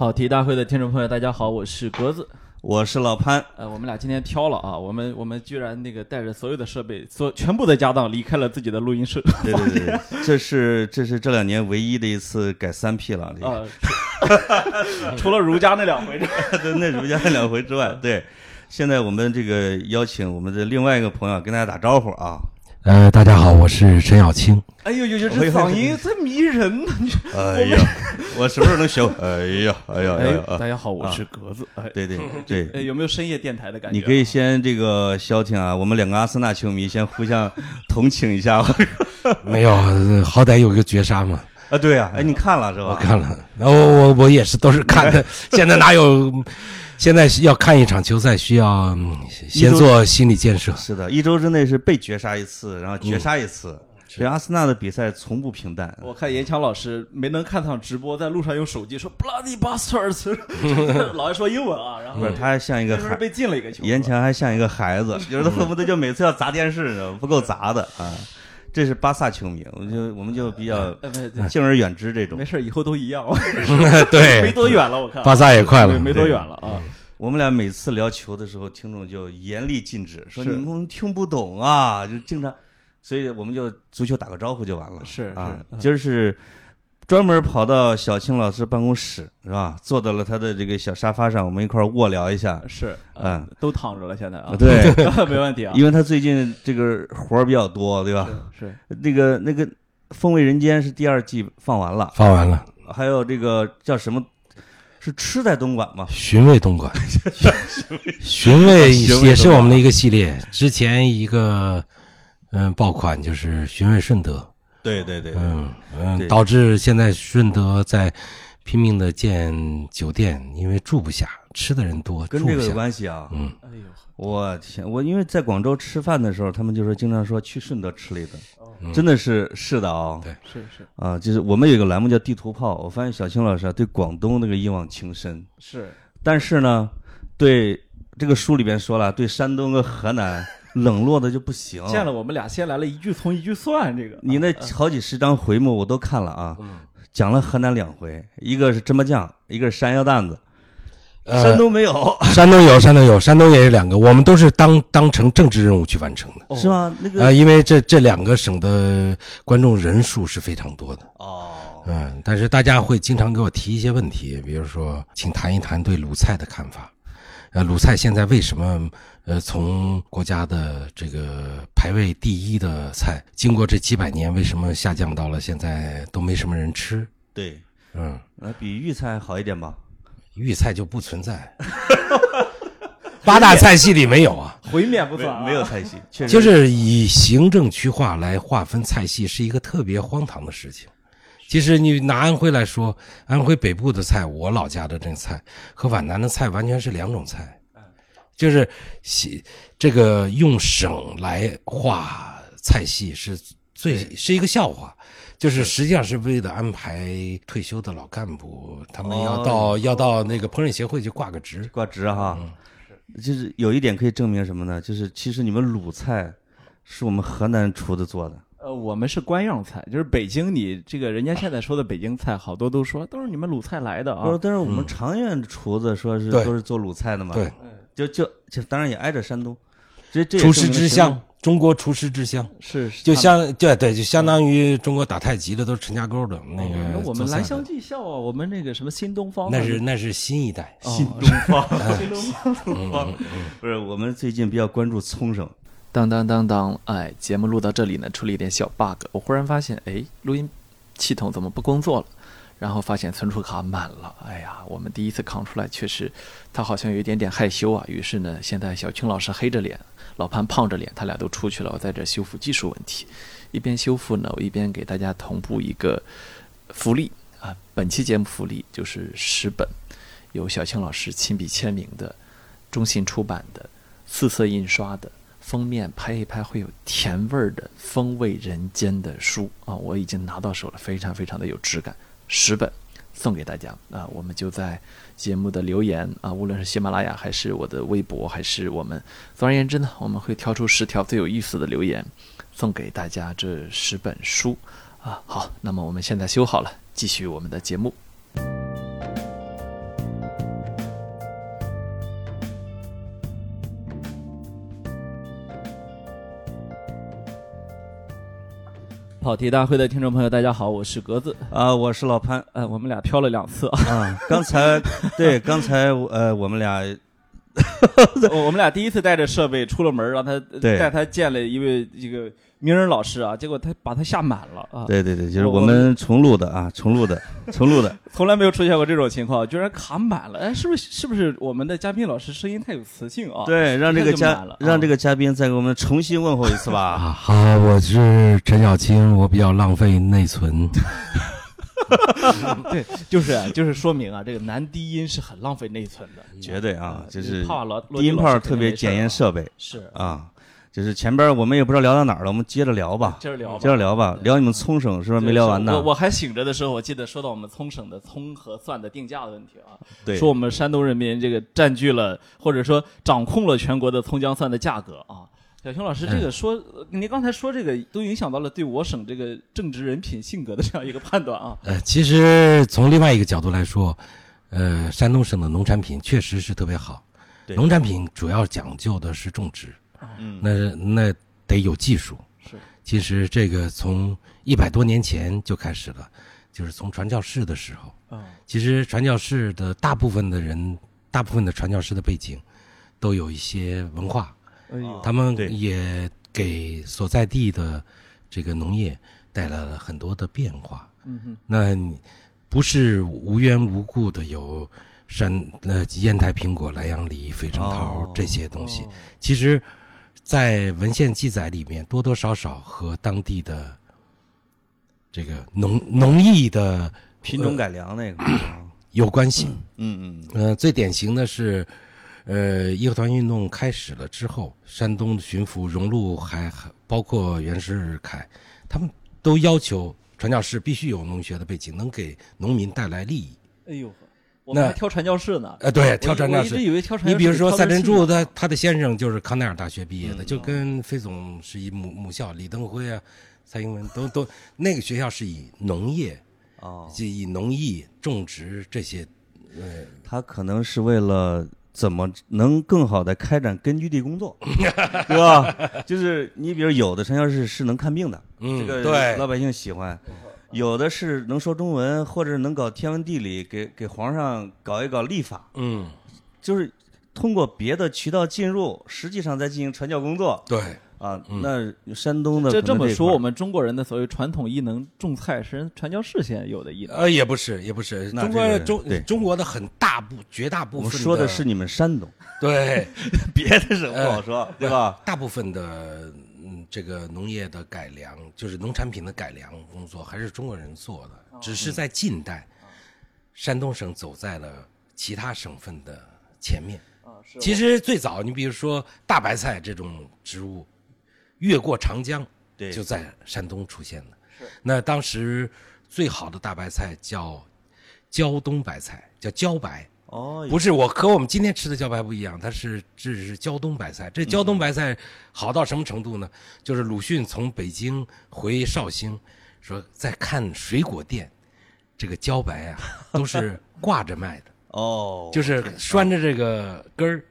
跑题大会的听众朋友，大家好，我是格子。我是老潘，呃，我们俩今天挑了啊，我们我们居然那个带着所有的设备，所全部的家当离开了自己的录音室。对对对，这是这是这两年唯一的一次改三 P 了。啊，除了儒家那两回，对，那儒家那两回之外，对，现在我们这个邀请我们的另外一个朋友跟大家打招呼啊。呃，大家好，我是陈小青。哎呦呦呦，这嗓音真迷人呢！哎呀，我什么时候能学？哎呀，哎呀，哎呀，大家好，我是格子。哎，对对对，哎，有没有深夜电台的感觉？你可以先这个消停啊，我们两个阿森纳球迷先互相同情一下。没有，好歹有个绝杀嘛。啊，对呀，哎，你看了是吧？我看了，然后我我也是都是看的。现在哪有？现在要看一场球赛，需要先做心理建设。是的，一周之内是被绝杀一次，然后绝杀一次。所以阿森纳的比赛从不平淡。我看严强老师没能看上直播，在路上用手机说 “bloody bastards”，老爱说英文啊。然后他还像一个孩被进了一个球。严强还像一个孩子，有时候恨不得就每次要砸电视，不够砸的啊。这是巴萨球迷，我就我们就比较敬而远之这种。没事，以后都一样。对，没多远了，我看。巴萨也快了，没多远了啊。我们俩每次聊球的时候，听众就严厉禁止，说你们听不懂啊，就经常，所以我们就足球打个招呼就完了。是啊，今儿是专门跑到小青老师办公室，是吧？坐到了他的这个小沙发上，我们一块儿卧聊一下。是，嗯，都躺着了，现在啊。对，没问题啊。因为他最近这个活儿比较多，对吧？是。那个那个《风味人间》是第二季放完了，放完了。还有这个叫什么？是吃在东莞吗？寻味东莞，寻味也是我们的一个系列。之前一个嗯爆款就是寻味顺德，对对对，嗯嗯，导致现在顺德在拼命的建酒店，因为住不下，吃的人多，跟这个有关系啊。嗯，哎呦，我天，我因为在广州吃饭的时候，他们就说经常说去顺德吃了一顿。真的是是的啊，对，是是。啊，就是我们有一个栏目叫地图炮，我发现小青老师啊对广东那个一往情深，是，但是呢，对这个书里边说了，对山东和河南冷落的就不行。见了我们俩先来了一句从一句算，这个。你那好几十张回目我都看了啊，讲了河南两回，一个是芝麻酱，一个是山药蛋子。山东没有，山东有，山东有，山东也有两个，我们都是当当成政治任务去完成的，是吗？那个啊，因为这这两个省的观众人数是非常多的。哦，嗯，但是大家会经常给我提一些问题，比如说，请谈一谈对鲁菜的看法，呃，鲁菜现在为什么呃从国家的这个排位第一的菜，经过这几百年，为什么下降到了现在都没什么人吃？对，嗯，那比豫菜好一点吧？豫菜就不存在，八大菜系里没有啊，回免不算，没有菜系，确实就是以行政区划来划分菜系是一个特别荒唐的事情。其实你拿安徽来说，安徽北部的菜，我老家的这个菜和皖南的菜完全是两种菜，就是写这个用省来划菜系是最是一个笑话。就是实际上是为了安排退休的老干部，他们要到要到那个烹饪协会去挂个职，挂职哈。就是有一点可以证明什么呢？就是其实你们鲁菜是我们河南厨子做的。呃，我们是官样菜，就是北京你这个人家现在说的北京菜，好多都说都是你们鲁菜来的啊。但是我们长院厨子说是都是做鲁菜的嘛。对，就就就当然也挨着山东，这这厨师之乡。中国厨师之乡是，就相对对，就相当于中国打太极的都是陈家沟的那个。我们兰香技校啊，我们那个什么新东方，那是那是新一代新东方，新东方。不是，我们最近比较关注冲绳。当当当当，哎，节目录到这里呢，出了一点小 bug。我忽然发现，哎，录音系统怎么不工作了？然后发现存储卡满了。哎呀，我们第一次扛出来，确实他好像有一点点害羞啊。于是呢，现在小青老师黑着脸。老潘胖着脸，他俩都出去了。我在这修复技术问题，一边修复呢，我一边给大家同步一个福利啊。本期节目福利就是十本由小青老师亲笔签名的中信出版的四色印刷的封面拍一拍会有甜味儿的《风味人间》的书啊，我已经拿到手了，非常非常的有质感，十本。送给大家啊！我们就在节目的留言啊，无论是喜马拉雅还是我的微博，还是我们，总而言之呢，我们会挑出十条最有意思的留言，送给大家这十本书啊。好，那么我们现在修好了，继续我们的节目。跑题大会的听众朋友，大家好，我是格子。啊，我是老潘，呃，我们俩飘了两次。啊，刚才对，刚才呃，我们俩，我们俩第一次带着设备出了门，让他带他见了一位这个。名人老师啊，结果他把他吓满了啊！对对对，就是我们重录的啊，重录的，重录的，从来没有出现过这种情况，居然卡满了！哎，是不是是不是我们的嘉宾老师声音太有磁性啊？对，让这个嘉让这个嘉宾再给我们重新问候一次吧。啊，好，我是陈小青，我比较浪费内存。对，就是就是说明啊，这个男低音是很浪费内存的，绝对啊，就是低音炮特别检验设备，是啊。就是前边我们也不知道聊到哪儿了，我们接着聊吧。接着聊，接着聊吧，聊你们聪省是不是没聊完呢？我我还醒着的时候，我记得说到我们聪省的葱和蒜的定价的问题啊。对，说我们山东人民这个占据了或者说掌控了全国的葱姜蒜的价格啊。小熊老师，这个说您刚才说这个都影响到了对我省这个正直人品性格的这样一个判断啊。呃，其实从另外一个角度来说，呃，山东省的农产品确实是特别好。对，农产品主要讲究的是种植。嗯，那那得有技术。是，其实这个从一百多年前就开始了，就是从传教士的时候。啊，其实传教士的大部分的人，大部分的传教士的背景，都有一些文化。哎他们也给所在地的这个农业带来了很多的变化。嗯哼，那不是无缘无故的有山呃烟台苹果、莱阳梨、肥城桃这些东西。其实。在文献记载里面，多多少少和当地的这个农农艺的品种改良那个有关系。嗯嗯。呃，最典型的是，呃，义和团运动开始了之后，山东的巡抚荣禄还包括袁世凯，他们都要求传教士必须有农学的背景，能给农民带来利益。哎呦。那挑传教士呢？呃，对，挑传教士。我一直以为挑传教士。你比如说赛珍珠，他他的先生就是康奈尔大学毕业的，就跟费总是一母母校。李登辉啊，蔡英文都都 那个学校是以农业，哦，就以农艺种植这些，呃，他可能是为了怎么能更好的开展根据地工作，对吧？就是你比如有的传教士是能看病的，这个对老百姓喜欢。有的是能说中文，或者能搞天文地理，给给皇上搞一搞历法。嗯，就是通过别的渠道进入，实际上在进行传教工作。对啊，那山东的这这么说，我们中国人的所谓传统艺能种菜是传教士先有的艺能？呃，也不是，也不是。中国中中国的很大部绝大部分，我说的是你们山东。对，别的省不好说，对吧？大部分的嗯。这个农业的改良，就是农产品的改良工作，还是中国人做的。只是在近代，山东省走在了其他省份的前面。其实最早，你比如说大白菜这种植物，越过长江，对，就在山东出现了。那当时最好的大白菜叫胶东白菜，叫胶白。哦，不是我和我们今天吃的茭白不一样，它是这是胶东白菜。这胶东白菜好到什么程度呢？就是鲁迅从北京回绍兴，说在看水果店，这个茭白啊都是挂着卖的。哦，就是拴着这个根儿，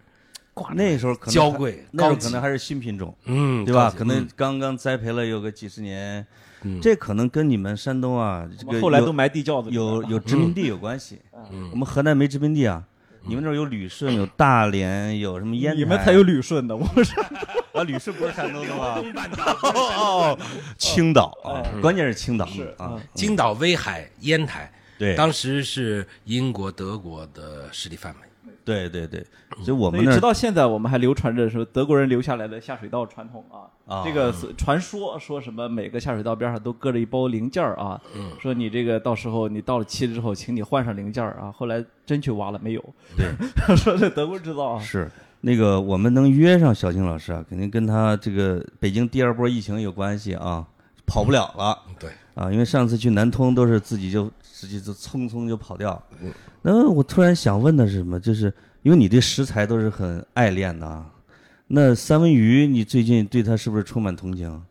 挂那时候可能娇贵，那时候可能还是新品种，嗯，对吧？可能刚刚栽培了有个几十年，这可能跟你们山东啊，这个后来都埋地窖子，有有殖民地有关系。嗯，我们河南没殖民地啊，你们那儿有旅顺，有大连，有什么烟台？你们才有旅顺呢，我们是 啊，旅顺不是山东的吗？哦，青岛啊，关键是青岛是啊，青岛、威海、烟台，对，当时是英国、德国的势力范围。对对对，所以我们那直到现在，我们还流传着说德国人留下来的下水道传统啊。啊，这个传说说什么每个下水道边上都搁着一包零件啊，说你这个到时候你到了期之后，请你换上零件啊。后来真去挖了没有？对，说这德国制造啊。是那个我们能约上小青老师啊，肯定跟他这个北京第二波疫情有关系啊，跑不了了。对啊，因为上次去南通都是自己就直接就匆匆就跑掉。那我突然想问的是什么？就是因为你对食材都是很爱恋的啊。那三文鱼，你最近对它是不是充满同情？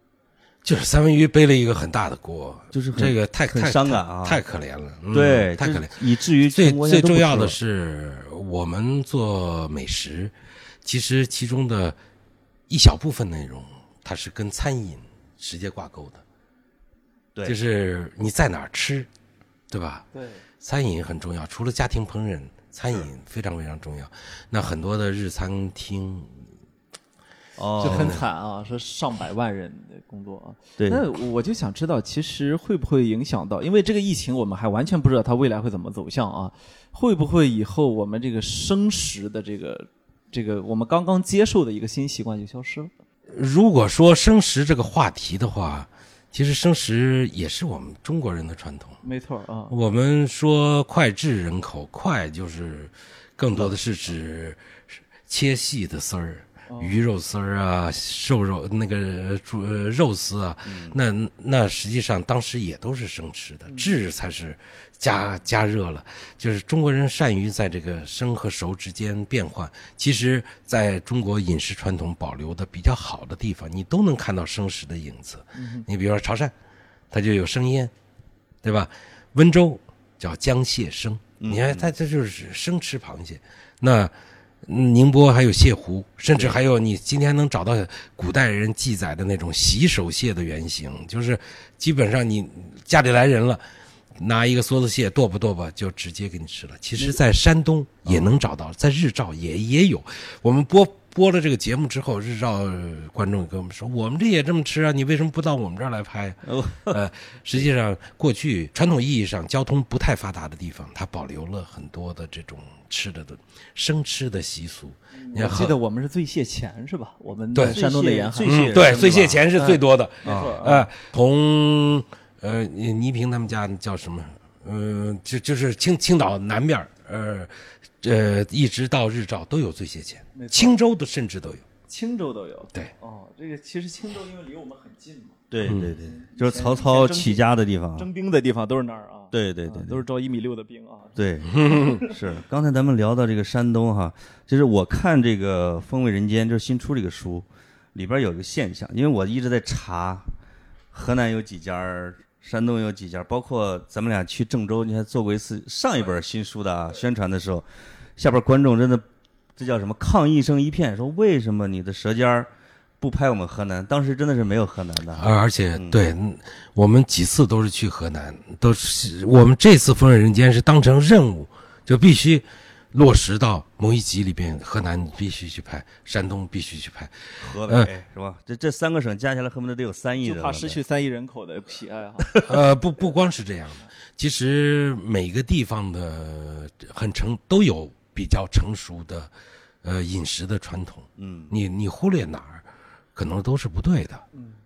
就是三文鱼背了一个很大的锅，就是这个太太伤感啊，太可怜了，对，太可怜，以至于最最重要的是，我们做美食，其实其中的一小部分内容，它是跟餐饮直接挂钩的。对就是你在哪儿吃，对吧？对，餐饮很重要，除了家庭烹饪，餐饮非常非常重要。那很多的日餐厅，哦，就很惨啊，说上百万人的工作啊。对那我就想知道，其实会不会影响到？因为这个疫情，我们还完全不知道它未来会怎么走向啊。会不会以后我们这个生食的这个这个我们刚刚接受的一个新习惯就消失了？如果说生食这个话题的话，其实生食也是我们中国人的传统。没错啊，我们说脍炙人口，脍就是更多的是指切细的丝儿，鱼肉丝儿啊，瘦肉那个猪呃肉丝啊，那那实际上当时也都是生吃的，炙才是加加热了。就是中国人善于在这个生和熟之间变换。其实，在中国饮食传统保留的比较好的地方，你都能看到生食的影子。你比如说潮汕，它就有生腌，对吧？温州叫江蟹生，你看它这就是生吃螃蟹。那嗯宁波还有蟹糊，甚至还有你今天能找到古代人记载的那种洗手蟹的原型，就是基本上你家里来人了。拿一个梭子蟹剁吧剁吧，就直接给你吃了。其实，在山东也能找到，在日照也也有。我们播播了这个节目之后，日照呃观众跟我们说，我们这也这么吃啊，你为什么不到我们这儿来拍？哦呃，实际上，过去传统意义上交通不太发达的地方，它保留了很多的这种吃的的生吃的习俗。你记得我们是醉蟹钳是吧？我们对山东的沿海对，是吧醉蟹钳是最多的。没错从呃倪萍他们家叫什么？呃，就就是青青岛南边儿呃呃，一直到日照都有醉蟹钳没，错青州的甚至都有。青州都有。对，哦，这个其实青州因为离我们很近嘛，对对对，就是曹操起家的地方。征兵的地方都是那儿啊。对对对啊都是招一米六的兵啊。对，是刚才咱们聊到这个山东哈，就是我看这个《风味人间》，就是新出这个书，里边有一个现象，因为我一直在查，河南有几家儿，山东有几家，包括咱们俩去郑州，你还做过一次上一本新书的啊宣传的时候，下边观众真的这叫什么抗议声一片，说为什么你的舌尖儿不拍我们河南？当时真的是没有河南的啊，而而且对，嗯我们几次都是去河南，都是我们这次《风味人间》是当成任务，就必须落实到某一集里边，河南你必须去拍，山东必须去拍。河北、是吧？这这三个省加起来恨不得得有三亿人，就怕失去三亿人口的喜爱哈。呃，不不光是这样的，其实每个地方的很成都有比较成熟的呃饮食的传统，嗯，你你忽略哪儿，可能都是不对的。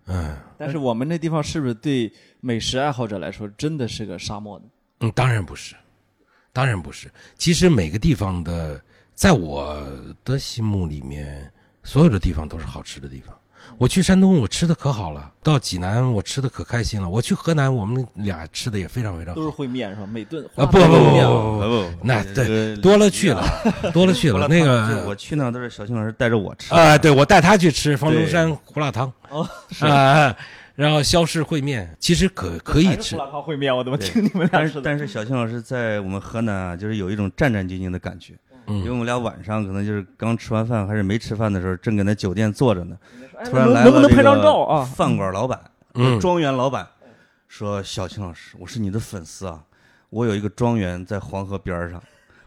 嗯但是我们那地方是不是对美食爱好者来说真的是个沙漠呢？嗯，当然不是，当然不是。其实每个地方的，在我的心目里面，所有的地方都是好吃的地方。我去山东，我吃的可好了；到济南，我吃的可开心了；我去河南，我们俩吃的也非常非常都是。烩面是吧？每顿啊，不不不不不不，不那对多了去了，多了去了。那个我去那都是小青老师带着我吃啊，对我带他去吃方中山胡辣汤哦，啊，然后消失烩面，其实可可以吃还是胡。辣汤烩面，我怎么听你们俩但是说的？但是小青老师在我们河南啊，就是有一种战战兢兢的感觉，因为我嗯，们俩晚上可能就是刚吃完饭还是没吃饭的时候，正搁那酒店坐着呢，哎突然来了能能不能拍这个张照啊？饭馆老板，嗯庄园老板说：“小青老师，我是你的粉丝啊，我有一个庄园在黄河边儿上。”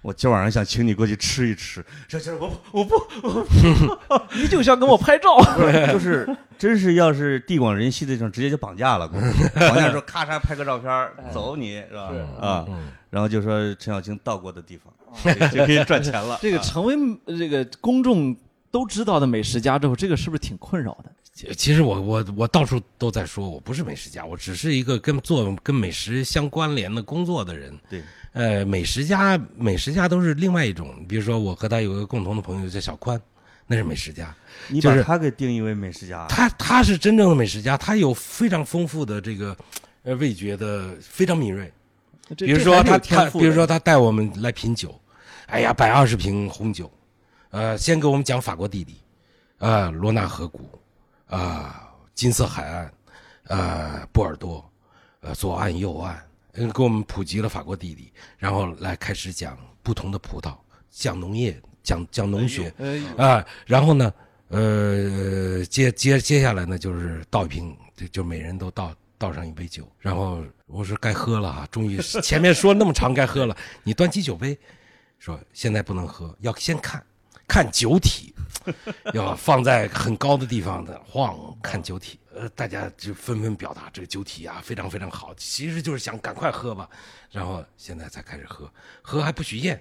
我今晚上想请你过去吃一吃，小青，我不，我不，你就想跟我拍照？就是真是要是地广人稀的地方，直接就绑架了，绑架说咔嚓拍个照片儿走你是吧？啊，嗯然后就说陈小青到过的地方，就可以赚钱了。这个成为呃这个公众都知道的美食家之后，这个是不是挺困扰的？其其实我我我到处都在说，我不是美食家，我只是一个跟做跟美食相关联的工作的人。对，呃，美食家美食家都是另外一种，比如说我和他有个共同的朋友叫小宽，那是美食家。你把他给定义为美食家，他他是真正的美食家，他有非常丰富的这个呃味觉的非常敏锐。比如说他他，比如说他带我们来品酒，哎呀，摆二十瓶红酒，呃，先给我们讲法国地理，啊、罗纳河谷，啊、金色海岸，呃，波尔多，呃，左岸右岸，嗯，给我们普及了法国地理，然后来开始讲不同的葡萄，讲农业，讲讲农学，啊、然后呢，呃，接接接下来呢，就是倒一瓶，就就每人都倒倒上一杯酒，然后我说该喝了啊，终于前面说那么长该喝了，你端起酒杯，说现在不能喝，要先看看酒体，要放在很高的地方的晃看酒体，呃，大家就纷纷表达这个酒体啊非常非常好，其实就是想赶快喝吧，然后现在才开始喝，喝还不许咽，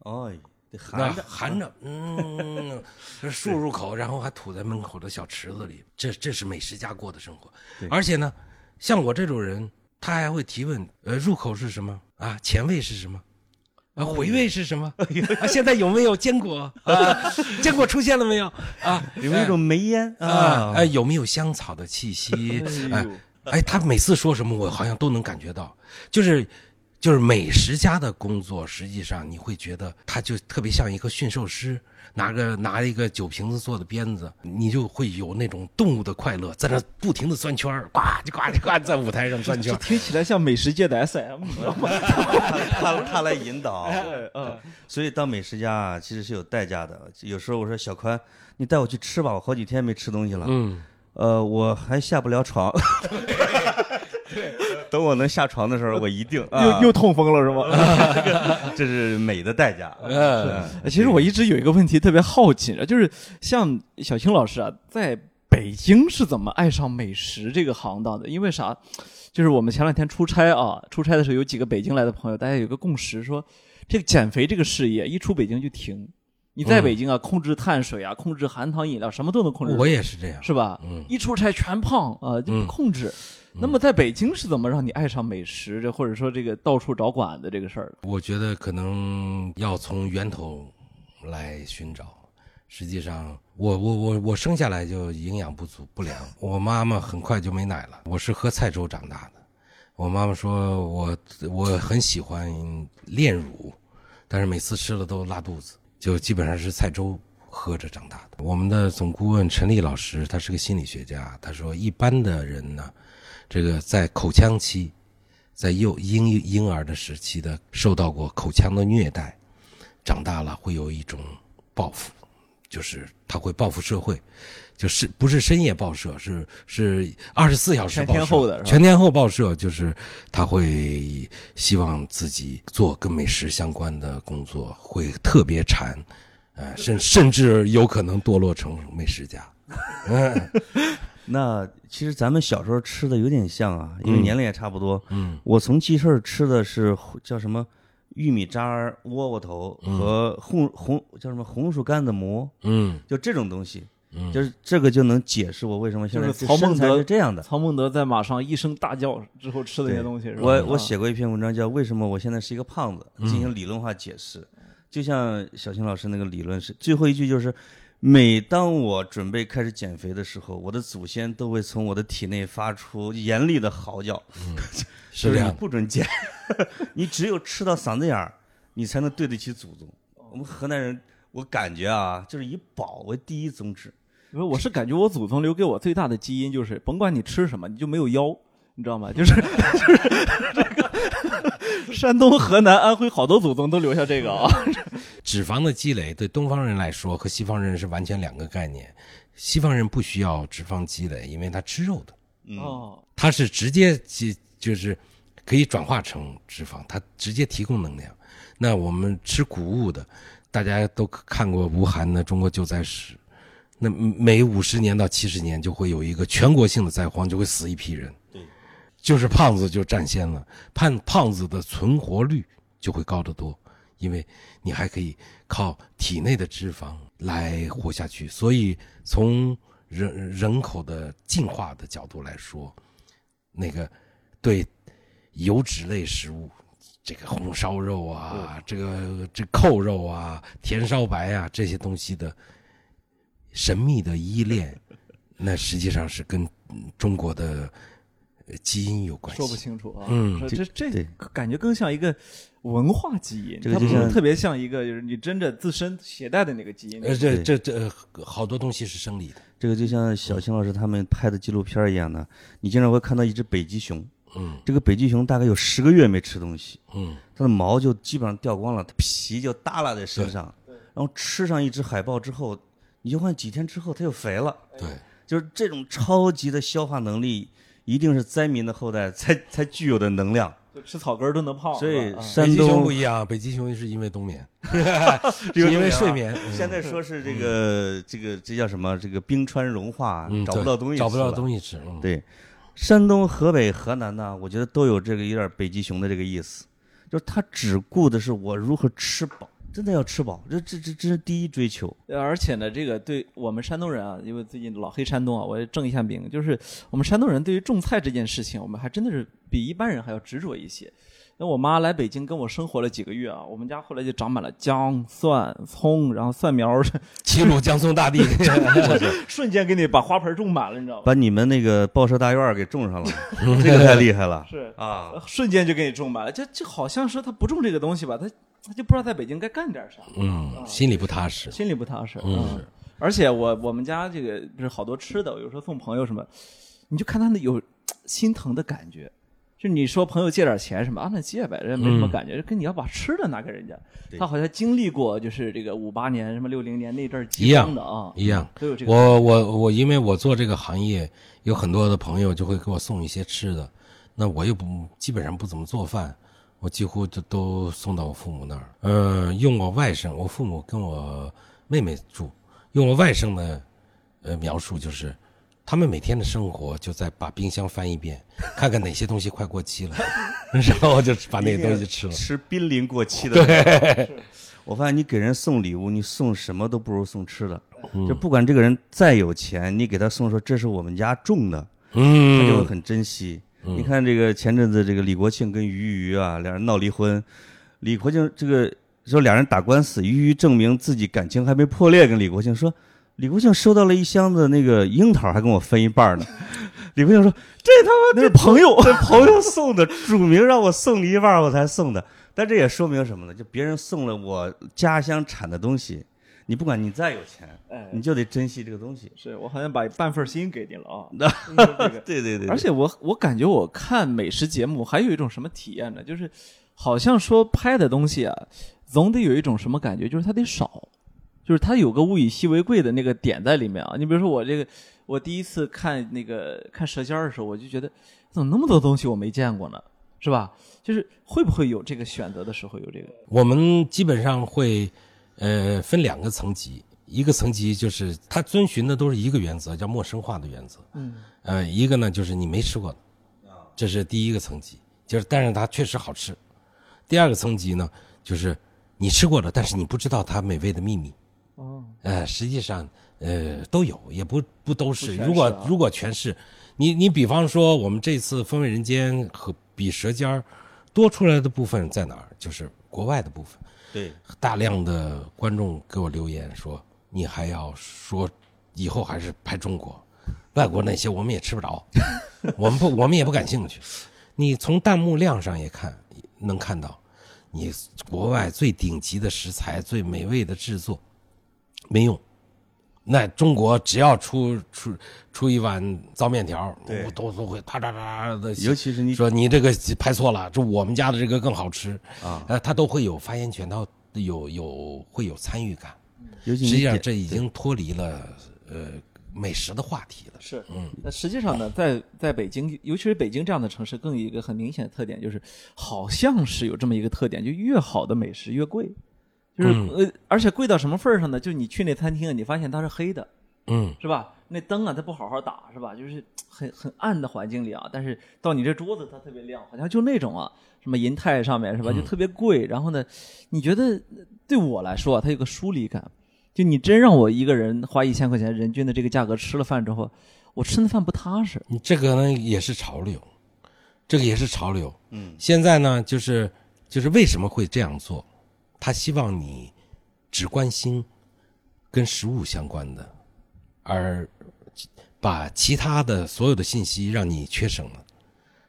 哎，得含着含着，嗯，这漱入口，然后还吐在门口的小池子里，这这是美食家过的生活。而且呢，像我这种人，他还会提问，呃，入口是什么啊？前味是什么？啊，回味是什么？啊，现在有没有坚果啊？坚果出现了没有啊？有没有一种煤烟啊？啊？哎，有没有香草的气息？哎哎，他每次说什么，我好像都能感觉到，就是。就是美食家的工作，实际上你会觉得他就特别像一个驯兽师，拿个拿一个酒瓶子做的鞭子，你就会有那种动物的快乐，在那不停的钻圈儿，呱唧呱唧呱，在舞台上钻圈儿。听起来像美食界的 SM？他他来引导，嗯，所以当美食家啊，其实是有代价的。有时候我说小宽，你带我去吃吧，我好几天没吃东西了。嗯，呃，我还下不了床。等我能下床的时候，我一定啊又又痛风了是吗？这是美的代价。呃，其实我一直有一个问题特别好奇，就是像小青老师啊，在北京是怎么爱上美食这个行当的？因为啥？就是我们前两天出差啊，出差的时候有几个北京来的朋友，大家有个共识说，这个减肥这个事业一出北京就停。你在北京啊，控制碳水啊，控制含糖饮料，什么都能控制，我也是这样，是吧？嗯一出差全胖啊，就不控制。那么在北京是怎么让你爱上美食，这或者说这个到处找馆子这个事儿？我觉得可能要从源头来寻找。实际上，我我我我生下来就营养不足不良，我妈妈很快就没奶了。我是喝菜粥长大的。我妈妈说我我很喜欢炼乳，但是每次吃了都拉肚子，就基本上是菜粥喝着长大的。我们的总顾问陈立老师，他是个心理学家，他说一般的人呢，这个在口腔期，在幼婴婴儿的时期的受到过口腔的虐待，长大了会有一种报复，就是他会报复社会，就是不是深夜报社，是是二十四小时全报社天候的全天候报社，就是他会希望自己做跟美食相关的工作，会特别馋，呃，甚甚至有可能堕落成美食家。嗯 那其实咱们小时候吃的有点像啊，因为嗯年龄也差不多。嗯我从记事儿吃的是叫什么玉米渣儿、窝窝头和红红叫什么红薯干子馍，嗯就这种东西。嗯，就是这个就能解释我为什么现在曹孟德是这样的。曹孟德在马上一声大叫之后吃的那些东西是吧？我我啊写过一篇文章叫《为什么我现在是一个胖子》，进行理论化解释。就像小青老师那个理论是，最后一句就是：每当我准备开始减肥的时候，我的祖先都会从我的体内发出严厉的嚎叫，是这样不准减，你只有吃到嗓子眼儿，你才能对得起祖宗。我们河南人，我感觉啊，就是以饱为第一宗旨。因为我是感觉我祖宗留给我最大的基因就是，甭管你吃什么，你就没有腰，你知道吗？就是 就是这个 山东、河南、安徽好多祖宗都留下这个啊。脂肪的积累对东方人来说和西方人是完全两个概念。西方人不需要脂肪积累，因为他吃肉的，嗯，哦，它是直接积就是可以转化成脂肪，它直接提供能量。那我们吃谷物的，大家都看过吴晗的《中国救灾史》，那每五十年到七十年就会有一个全国性的灾荒，就会死一批人。对，就是胖子就占先了，胖胖子的存活率就会高得多，因为你还可以靠体内的脂肪来活下去。所以从人人口的进化的角度来说，那个对油脂类食物，这个红烧肉啊，这个这扣肉啊，甜烧白啊这些东西的神秘的依恋，那实际上是跟嗯中国的呃基因有关系。说不清楚啊。嗯这这感觉更像一个文化基因，它不这个就是像特别像一个就是你真的自身携带的那个基因。呃，这这这好多东西是生理的。这个就像小青老师他们拍的纪录片一样的，你经常会看到一只北极熊，嗯。这个北极熊大概有十个月没吃东西，嗯。它的毛就基本上掉光了，它皮就耷拉在身上，然后吃上一只海豹之后，你就看几天之后它又肥了，对，就是这种超级的消化能力，一定是灾民的后代才 才具有的能量。就吃草根儿都能胖，所以北极熊东不一样，北极熊是因为冬眠，因为睡眠。现在说是这个这个这叫什么？这个冰川融化，嗯，找不到东西，找不到。东西吃。嗯，对，山东、河北、河南呢，我觉得都有这个有点北极熊的这个意思，就是他只顾的是我如何吃饱，真的要吃饱，这这这这是第一追求。而且呢，这个对我们山东人啊，因为最近老黑山东啊，我也正一下名，就是我们山东人对于种菜这件事情，我们还真的是比一般人还要执着一些。那我妈来北京跟我生活了几个月啊，我们家后来就长满了姜、蒜、葱，然后蒜苗齐鲁 江松大地，瞬间给你把花盆种满了，你知道吗？把你们那个报社大院给种上了，这个太厉害了。是啊，瞬间就给你种满了。这这好像是他不种这个东西吧，他他就不知道在北京该干点啥，嗯，心里不踏实。心里不踏实。嗯嗯，而且我我们家这个就是好多吃的，有时候送朋友什么，你就看他那有心疼的感觉。就你说朋友借点钱什么啊，那借呗，人没什么嗯感觉。跟你要把吃的拿给人家，他好像经历过就是这个五八年什么六零年那阵儿一饥样的啊，一样，都有这个。我我我，因为我做这个行业，有很多的朋友就会给我送一些吃的，那我又不基本上不怎么做饭，我几乎就都送到我父母那儿。呃，用我外甥，我父母跟我妹妹住，用我外甥的呃描述就是，他们每天的生活就在把冰箱翻一遍，看看哪些东西快过期了，然后就把那个东西吃了。吃濒临过期的。对，我发现你给人送礼物，你送什么都不如送吃的。就不管这个人再有钱，你给他送说这是我们家种的，他就会嗯，很珍惜。你看这个前阵子这个李国庆跟俞渝啊，两人闹离婚，李国庆这个说两人打官司，俞渝证明自己感情还没破裂，跟李国庆说，李国庆收到了一箱子那个樱桃，还跟我分一半呢。李国庆说这他妈那是朋友，这 朋友送的，署名让我送你一半儿我才送的。但这也说明什么呢？就别人送了我家乡产的东西，你不管你再有钱，哎，你就得珍惜这个东西。是我好像把半份心给你了啊。对对对，而且我我感觉我看美食节目还有一种什么体验呢？就是好像说拍的东西啊，总得有一种什么感觉，就是它得少，就是它有个物以稀为贵的那个点在里面啊。你比如说我这个，我第一次看那个看舌尖的时候，我就觉得怎么那么多东西我没见过呢？是吧？就是会不会有这个选择的时候有这个？我们基本上会，呃，分两个层级，一个层级就是它遵循的都是一个原则，叫陌生化的原则。嗯，呃，一个呢就是你没吃过的，这是第一个层级，就是但是它确实好吃。第二个层级呢，就是你吃过了，但是你不知道它美味的秘密。哦，呃，实际上呃都有，也不不都是。如果如果全是，你你比方说我们这次风味人间和比舌尖儿多出来的部分在哪儿？就是国外的部分。对，大量的观众给我留言说，你还要说以后还是拍中国，外国那些我们也吃不着，我们不我们也不感兴趣。你从弹幕量上也看能看到，你国外最顶级的食材、最美味的制作没用。那中国只要出出出一碗糟面条，我都都会哒哒哒的尤其是你说你这个拍错了，这我们家的这个更好吃啊，呃，他都会有发言权，他有有会有参与感。尤其实际上，这已经脱离了呃美食的话题了。是，嗯，那实际上呢，在在北京，尤其是北京这样的城市，更有一个很明显的特点，就是好像是有这么一个特点，就越好的美食越贵，就是、嗯呃，而且贵到什么份儿上呢？就你去那餐厅啊，你发现它是黑的，嗯，是吧？那灯啊，它不好好打，是吧？就是很很暗的环境里啊，但是到你这桌子它特别亮，好像就那种啊，什么银泰上面是吧，就特别贵。然后呢，你觉得对我来说啊，它有个疏离感。就你真让我一个人花一千块钱人均的这个价格吃了饭之后，我吃那饭不踏实。你这个呢也是潮流，这个也是潮流。嗯，现在呢，就是就是为什么会这样做？他希望你只关心跟食物相关的，而把其他的所有的信息让你缺省了，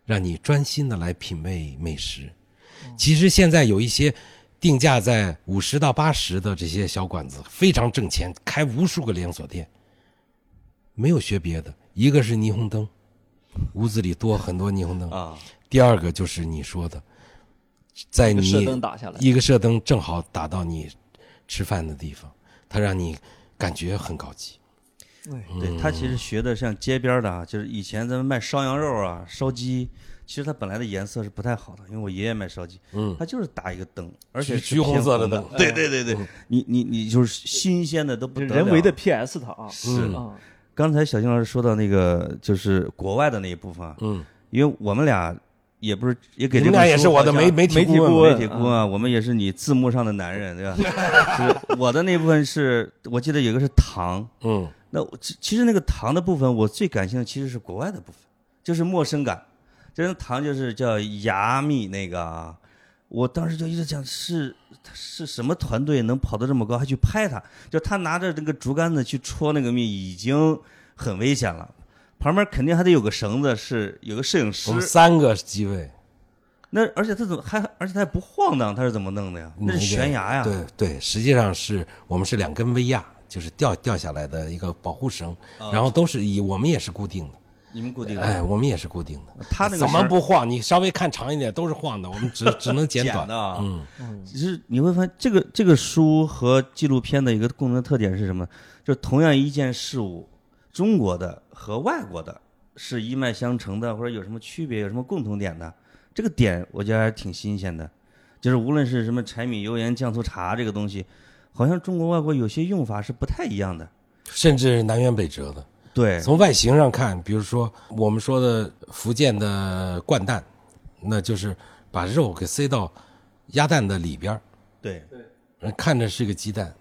让你专心的来品味美食。其实现在有一些定价在五十到八十的这些小馆子非常挣钱，开无数个连锁店，没有学别的，一个是霓虹灯，屋子里多很多霓虹灯啊，第二个就是你说的，在你一个射灯打下来。一个射灯正好打到你吃饭的地方，它让你感觉很高级。对。他其实学的像街边的啊，就是以前咱们卖烧羊肉啊、烧鸡，其实它本来的颜色是不太好的，因为我爷爷卖烧鸡，嗯，他就是打一个灯，而且是橘橘红色的灯。对对对对，你你你就是新鲜的都不得了人为的 PS 它啊，是刚才小金老师说到那个就是国外的那一部分啊，嗯，因为我们俩也不是也给你这本们俩也是我的媒媒体媒体顾问媒体顾问啊，我们也是你字幕上的男人，对吧？是我的那部分是我记得有个是糖，嗯那其其实那个糖的部分，我最感兴趣其实是国外的部分，就是陌生感。这种糖就是叫牙蜜那个啊，我当时就一直讲是是什么团队能跑到这么高，还去拍他？就他拿着那个竹竿子去戳那个蜜，已经很危险了。旁边肯定还得有个绳子，是有个摄影师我。们三个机位，那而且他怎么还而且他还不晃荡，他是怎么弄的呀？那是悬崖呀。对对，实际上是我们是两根威亚，就是掉掉下来的一个保护绳，然后都是以我们也是固定的，你们固定的。哎，我们也是固定的。他那个怎么不晃？你稍微看长一点都是晃的，我们只 只能剪短剪的啊嗯，其实你会发现，这个这个书和纪录片的一个共同特点是什么？就是同样一件事物，中国的和外国的是一脉相承的，或者有什么区别，有什么共同点的？这个点我觉得还是挺新鲜的。就是无论是什么柴米油盐酱醋茶这个东西，好像中国外国有些用法是不太一样的。甚至南辕北辙的。对，从外形上看，比如说我们说的福建的灌蛋，那就是把肉给塞到鸭蛋的里边儿对，人看着是个鸡蛋，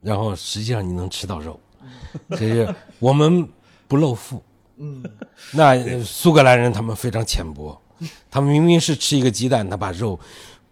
然后实际上你能吃到肉，这是我们不露腹。嗯，那呃苏格兰人他们非常浅薄，他们明明是吃一个鸡蛋，他把肉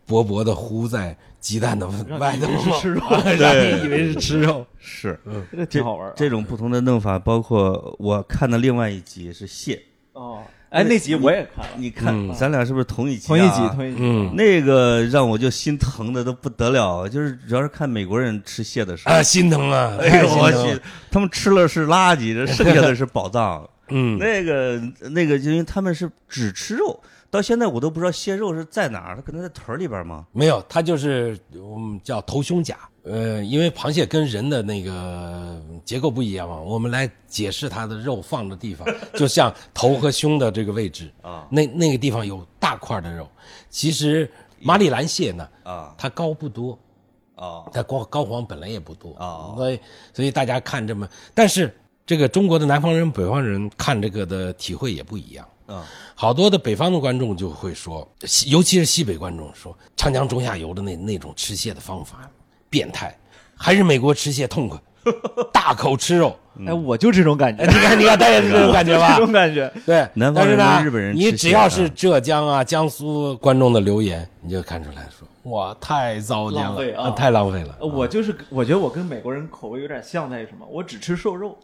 薄薄的糊在鸡蛋的外头，是吃肉。让你以为是吃肉。是，这挺好玩啊。这种不同的弄法，包括我看的另外一集是蟹，哦，哎，那集我也看了，你看、嗯咱俩是不是同一集、啊？同一集，同一集。嗯那个让我就心疼的都不得了，就是主要是看美国人吃蟹的时候，啊，心疼啊！哎呦我去，他们吃了是垃圾，这剩下的是宝藏。嗯，那个那个，因为他们是只吃肉，到现在我都不知道蟹肉是在哪儿，它可能在腿儿里边吗？没有，它就是我们叫头胸甲。呃，因为螃蟹跟人的那个结构不一样嘛，我们来解释它的肉放的地方，就像头和胸的这个位置。啊，那那个地方有大块的肉。其实马里兰蟹呢，啊。它膏不多，啊。它膏膏黄本来也不多。啊。所以所以大家看这么，但是这个中国的南方人、北方人看这个的体会也不一样。啊！好多的北方的观众就会说，尤其是西北观众说，长江中下游的那那种吃蟹的方法变态，还是美国吃蟹痛快，大口吃肉。哎，我就这种感觉哎，你，看，你看，他也是这种感觉吧 这？种感觉。对，南方但是呢人跟日本人你只要啊是浙江啊、江苏观众的留言，你就看出来说，哇，太糟践浪费啊了，太浪费了。呃我就是，我觉得我跟美国人口味有点像在于什么？我只吃瘦肉，哦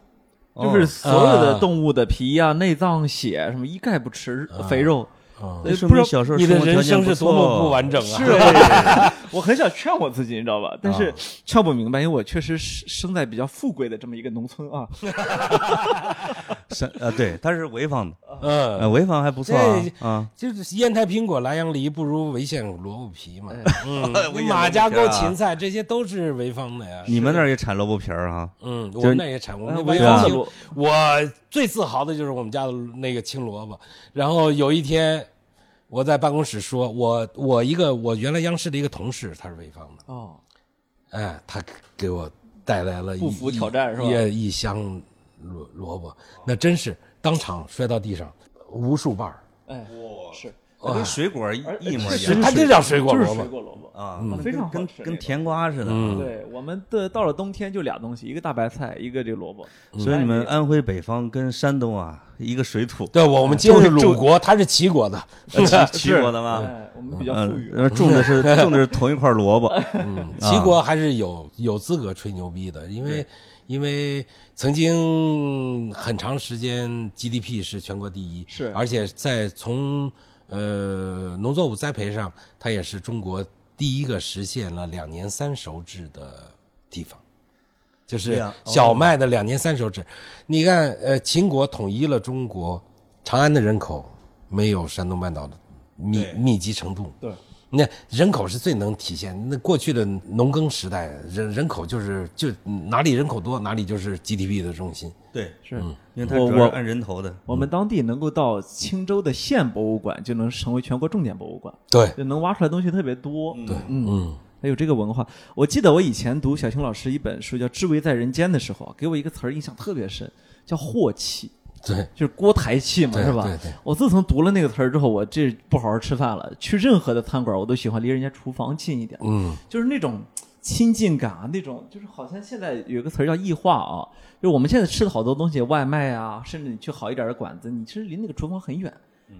就是所有的啊动物的皮啊、内脏、血什么一概不吃肥肉。啊那说不知小时候你的人生是多么不完整啊！是，哎我很想劝我自己，你知道吧？但是啊劝不明白，因为我确实是生在比较富贵的这么一个农村啊。是啊，对，他是潍坊的，嗯，呃，潍坊还不错啊。就是烟台苹果、莱阳梨不如潍县萝卜皮嘛。嗯 马家沟芹菜这些都是潍坊的呀。你们那儿也产萝卜皮儿啊？嗯，我是们那也产，我们潍坊我最自豪的就是我们家的那个青萝卜。然后有一天，我在办公室说，我我一个我原来央视的一个同事，他是潍坊的，哦，哎，他给我带来了一不服挑战是吧？一一箱萝萝卜，那真是当场摔到地上，无数瓣儿。哎，是，它跟水果一一模一样它就叫水果就是萝卜水果萝卜。啊，非常跟跟甜瓜似的。嗯对，我们的到了冬天就俩东西，一个大白菜，一个这个萝卜。所以你们安徽北方跟山东啊，一个水土，对，我们接的是鲁国，他是齐国的。齐齐国的吗？哎，我们比较富嗯裕，。呃种的是种的是同一块萝卜。嗯，齐国还是有有资格吹牛逼的，因为因为曾经很长时间 GDP 是全国第一，是而且在从呃农作物栽培上，它也是中国第一个实现了两年三熟制的地方。就是小麦的两年三熟制，你看，呃，秦国统一了中国，长安的人口没有山东半岛的密密集程度，对，那人口是最能体现。那过去的农耕时代，人人口就是就哪里人口多，哪里就是 GDP 的中心。对，是因为它主要是按人头的。我们当地能够到青州的县博物馆，就能成为全国重点博物馆，对就能挖出来东西特别多。对，嗯，嗯，还有这个文化。我记得我以前读小青老师一本书叫《知为在人间》的时候啊，给我一个词儿印象特别深，叫镬气，对就是锅台气嘛，是吧？对对我自从读了那个词儿之后，我这不好好吃饭了。去任何的餐馆，我都喜欢离人家厨房近一点，嗯，就是那种亲近感啊，那种就是好像现在有一个词儿叫异化啊，就是我们现在吃的好多东西，外卖啊，甚至你去好一点的馆子，你其实离那个厨房很远，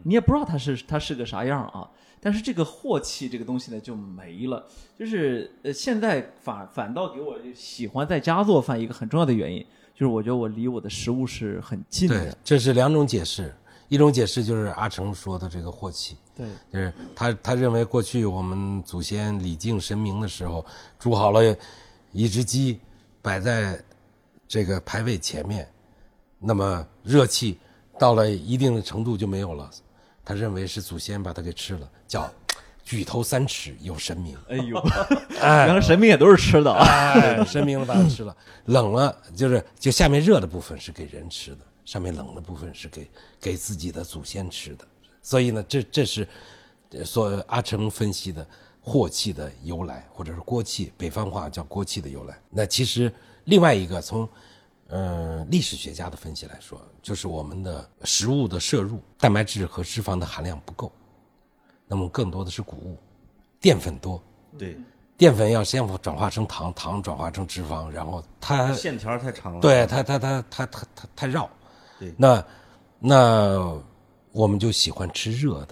你也不知道它是它是个啥样啊。但是这个镬气这个东西呢就没了，就是呃现在反反倒给我喜欢在家做饭一个很重要的原因，就是我觉得我离我的食物是很近对的。，这是两种解释。一种解释就是阿成说的这个镬气，对，就是他他认为过去我们祖先礼敬神明的时候，煮好了一只鸡，摆在这个牌位前面，那么热气到了一定的程度就没有了。他认为是祖先把它给吃了，叫举头三尺有神明。哎呦，哎原来神明也都是吃的啊。哎，神明把它吃了，冷了就是就下面热的部分是给人吃的，上面冷的部分是给给自己的祖先吃的。所以呢，这这是呃所阿成分析的霍气的由来，或者是锅气，北方话叫锅气的由来。那其实另外一个从呃历史学家的分析来说，就是我们的食物的摄入蛋白质和脂肪的含量不够，那么更多的是谷物，淀粉多。对，淀粉要先转化成糖，糖转化成脂肪，然后它线条太长了。对它它它它它它太绕。对那那我们就喜欢吃热的，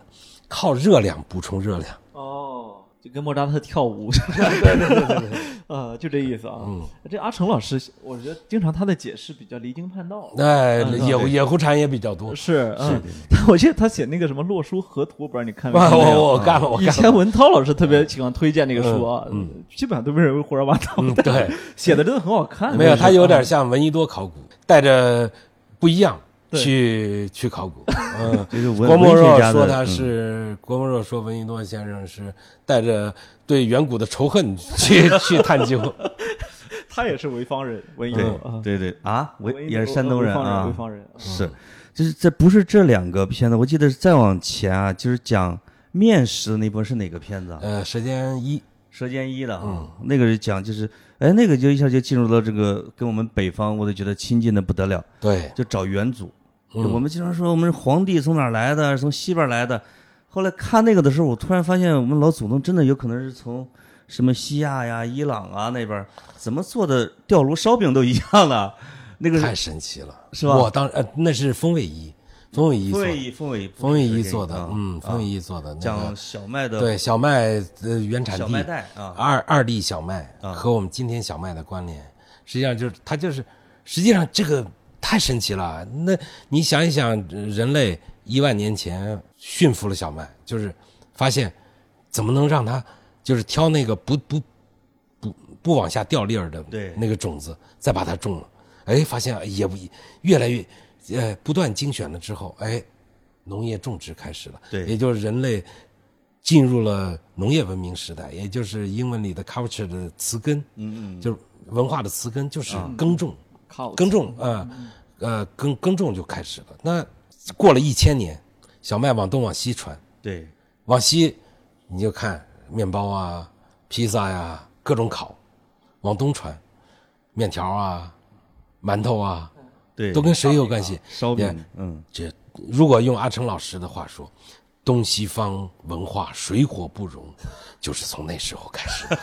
靠热量补充热量。哦，就跟莫扎特跳舞，对对对对对，呃，就这意思啊。嗯，这阿成老师，我觉得经常他的解释比较离经叛道。哎，嗯野野狐禅也比较多。是，是，但我记得他写那个什么《洛书河图》，不知道你看没看我过？我我干了，我以干了。前文涛老师特别喜欢推荐那个书啊，基本上都被认为胡说八道，对，写的真的很好看。没有，他有点啊像闻一多考古，带着不一样对去去考古。嗯，这个郭沫若说他嗯是郭沫若说闻一多先生是带着对远古的仇恨去 去探究。他也是潍坊人，文艺对多啊，对对啊，我文艺也是山东人潍坊啊潍，坊人。啊是，就是这不是这两个片子，我记得再往前啊，就是讲面食的那部是哪个片子啊？呃，舌尖一，舌尖一的啊，嗯那个是讲就是，哎，那个就一下就进入到这个跟我们北方，我都觉得亲近的不得了，对，就找元祖。我们经常说我们皇帝从哪儿来的，从西边来的。后来看那个的时候，我突然发现我们老祖宗真的有可能是从什么西亚呀、伊朗啊那边怎么做的吊炉烧饼都一样的，那个太神奇了，是吧？我当呃，那是风味一，风味一风味一风味风味一一做的，嗯，风味一一做的那讲，小麦的对小麦呃原产小麦地带啊，二二地小麦啊和我们今天小麦的关联，实际上就是它就是，实际上这个太神奇了。那你想一想，人类一万年前驯服了小麦，就是发现怎么能让它就是挑那个不不不不往下掉粒儿的对。那个种子，再把它种了，哎，发现也不越来越呃不断精选了之后，哎，农业种植开始了，对。也就是人类进入了农业文明时代，也就是英文里的 culture 的词根，嗯嗯，就是文化的词根，就是耕种，靠耕种，啊，呃，耕耕种就开始了。那过了一千年，小麦往东往西传，对往西你就看面包啊、披萨呀、各种烤，往东传，面条啊、馒头啊，对，都跟谁有关系？烧也饼，嗯，这如果用阿成老师的话说，东西方文化水火不容，就是从那时候开始的。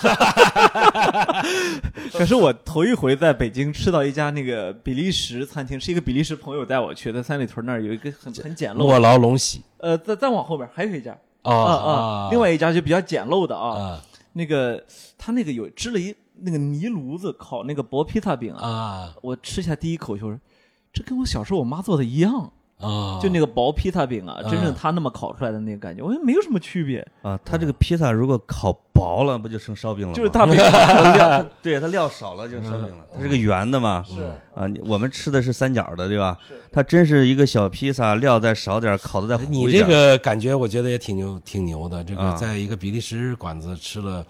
可是我头一回在北京吃到一家那个比利时餐厅，是一个比利时朋友带我去，在三里屯那儿有一个很很简陋卧的，劳龙喜呃，再再往后边还有一家啊啊啊，另外一家就比较简陋的啊，啊那个他那个有支了一那个泥炉子烤那个薄披萨饼啊，啊我吃下第一口就说，这跟我小时候我妈做的一样。啊，就那个薄披萨饼啊，嗯真正他那么烤出来的那个感觉，我觉得没有什么区别，啊，它这个披萨如果烤薄了，不就成烧饼了吗？就是大饼 对它料少了就烧饼了。它是个圆的嘛，是啊，我们吃的是三角的，对吧？它真是一个小披萨，料再少点，烤的再糊你一点。这个感觉，我觉得也挺牛，挺牛的。这个啊在一个比利时馆子吃了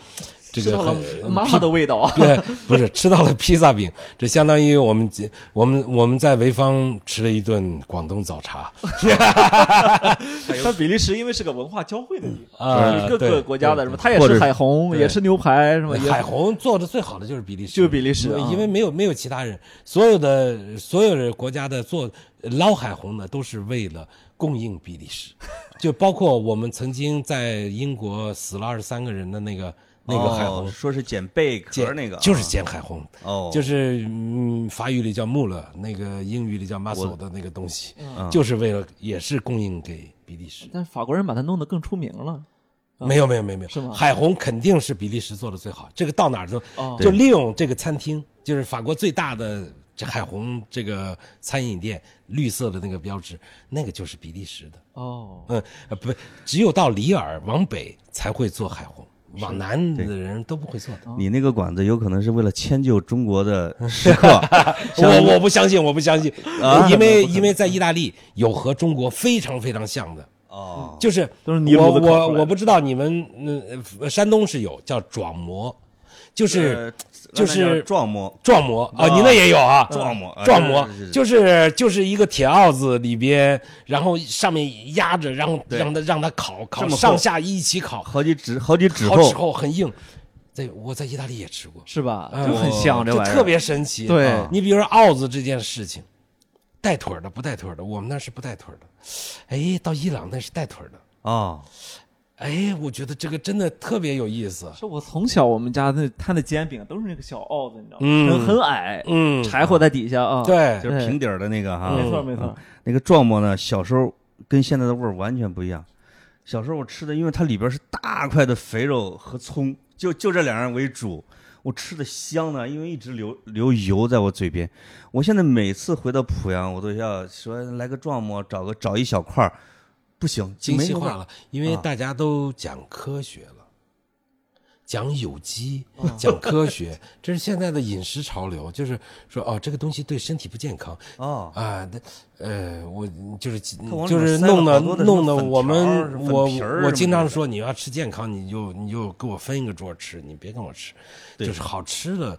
这个很妈妈的味道啊。对，不是吃到了披萨饼，这相当于我们我们我们在潍坊吃了一顿广东早茶 但比利时因为是个文化交汇的地方，啊各个国家的对什么，它也是吃海虹，也吃牛排，什么？海虹做的最好的就是比利时，就是比利时因为啊因为没有没有其他人，所有的所有的国家的做捞海虹呢，都是为了供应比利时，就包括我们曾经在英国死了二十三个人的那个那个海虹哦，说是捡贝壳捡那个啊，就是捡海虹，哦，就是嗯，法语里叫穆勒，那个英语里叫 muscle 的那个东西，嗯就是为了也是供应给比利时。但是法国人把它弄得更出名了。没有没有没有没有，是吗海虹肯定是比利时做的最好，这个到哪儿都、哦就利用这个餐厅，就是法国最大的这海虹这个餐饮店，绿色的那个标志，那个就是比利时的。哦，嗯，呃不，只有到里尔往北才会做海虹，往南的人都不会做的。你那个馆子有可能是为了迁就中国的食客，我我不相信，我不相信，啊因为因为在意大利有和中国非常非常像的，哦，就是都是我我我不知道你们嗯、呃山东是有叫转馍，就是、就是叫壮馍，壮馍啊，啊你那也有啊，壮馍啊壮馍是是是就是就是一个铁鏊子里边，然后上面压着，然后让它让它烤烤上下一起烤，好几指好几指好指厚，很硬，在我在意大利也吃过，是吧？嗯就很香这玩意儿，就特别神奇。对啊你比如说鏊子这件事情，带腿儿的不带腿儿的，我们那是不带腿儿的，哎，到伊朗那是带腿儿的。哦，哎，我觉得这个真的特别有意思。是我从小我们家那摊的煎饼都是那个小鏊子，你知道吗？嗯很很矮，嗯，柴火在底下啊。，对，就是平底儿的那个哈，没错没错。那个壮馍呢，小时候跟现在的味儿完全不一样。小时候我吃的，因为它里边是大块的肥肉和葱，就就这两样为主，我吃的香呢，因为一直流流油在我嘴边。我现在每次回到濮阳，我都要说来个壮馍，找个找一小块儿，不行，精细化了，因为啊。大家都讲科学了，讲有机，讲科学，这是现在的饮食潮流，就是说哦，这个东西对身体不健康哦，啊，那呃，我就是就是弄的弄得粉条儿我们我我经常。说你要吃健康，你就你就给我分一个桌吃，你别跟我吃，就是好吃的，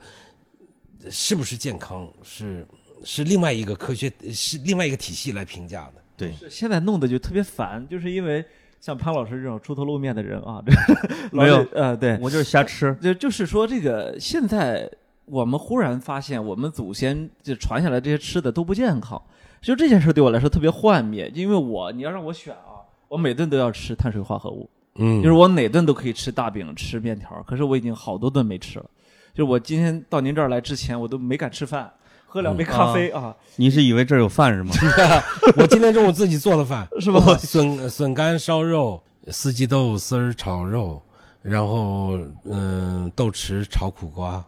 是不是健康是是另外一个科学是另外一个体系来评价的。对，现在弄得就特别烦，就是因为像潘老师这种出头露面的人啊，这 没有呃，对，我就是瞎吃。就就是说这个现在我们忽然发现，我们祖先就传下来这些吃的都不健康，就这件事对我来说特别幻灭，因为我你要让我选啊，我每顿都要吃碳水化合物，嗯就是我哪顿都可以吃大饼、吃面条，可是我已经好多顿没吃了。就是我今天到您这儿来之前，我都没敢吃饭，喝两杯咖啡啊，你是以为这儿有饭是吗？我今天中午自己做的饭，是吧？笋笋干烧肉、四季豆丝儿炒肉，然后嗯豆豉炒苦瓜，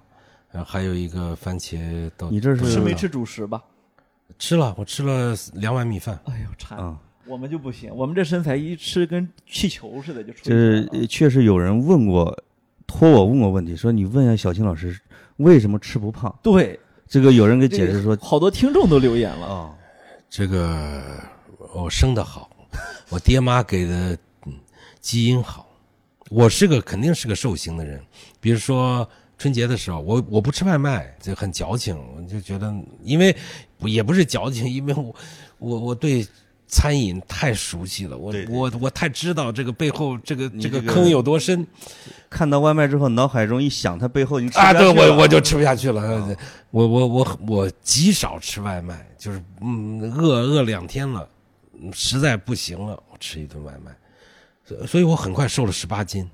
然后还有一个番茄豆。你这是是没吃主食吧？吃了，我吃了两碗米饭。哎呦，馋！啊，我们就不行，我们这身材一吃跟气球似的就出去就了。是呃确实有人问过，托我问过问题，说你问一下小青老师为什么吃不胖？对，这个有人给解释说，好多听众都留言了。啊，这个我生的好，我爹妈给的嗯基因好，我是个肯定是个瘦型的人。比如说春节的时候，我我不吃外卖，就很矫情，我就觉得，因为也不是矫情，因为我我我对。餐饮太熟悉了，我对对我我太知道这个背后这个这个这个坑有多深。看到外卖之后，脑海中一想，它背后你吃啊！对我我就吃不下去了，我我我我极少吃外卖，就是嗯饿饿两天了，嗯实在不行了，我吃一顿外卖，所所以我很快瘦了十八斤，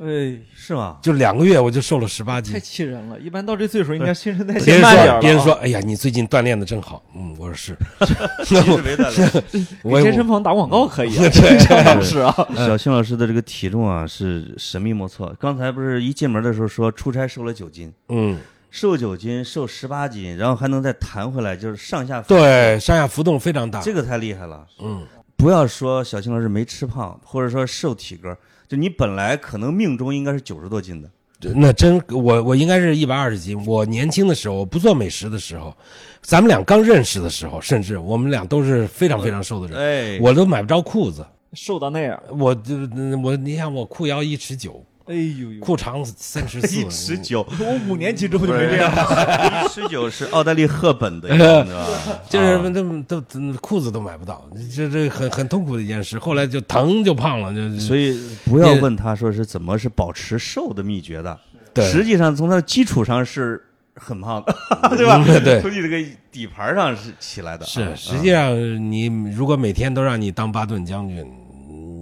哎，是吗？就两个月我就瘦了十八斤太。气人了！一般到这岁数，应该新陈代谢慢点别人说，哎呀，你最近锻炼的正好，嗯，我说是，其实没锻炼。我给健身房打广告可以啊，对张老师啊，小青老师的这个体重啊是神秘莫测。刚才不是一进门的时候说出差瘦了九斤，嗯瘦九斤、瘦十八斤，然后还能再弹回来，就是上下对，上下浮动非常大。这个太厉害了。嗯，不要说小青老师没吃胖，或者说瘦体格，就你本来可能命中应该是九十多斤的，那真我我应该是一百二十斤。我年轻的时候，我不做美食的时候，咱们俩刚认识的时候，甚至我们俩都是非常非常瘦的人，哎，我都买不着裤子。瘦到那样，我就我你想我裤腰一尺九，哎呦呦，裤长三十四，一尺九，我五年级之后就没这样。一尺九是奥黛丽·赫本的样子，就是啊。都都都裤子都买不到，这这很很痛苦的一件事。后来就疼就胖了，就所以不要问他说是怎么是保持瘦的秘诀的，对。实际上从他的基础上是很胖的，对吧？嗯对。从你这个底盘上是起来的。啊，是，实际上你如果每天都让你当巴顿将军，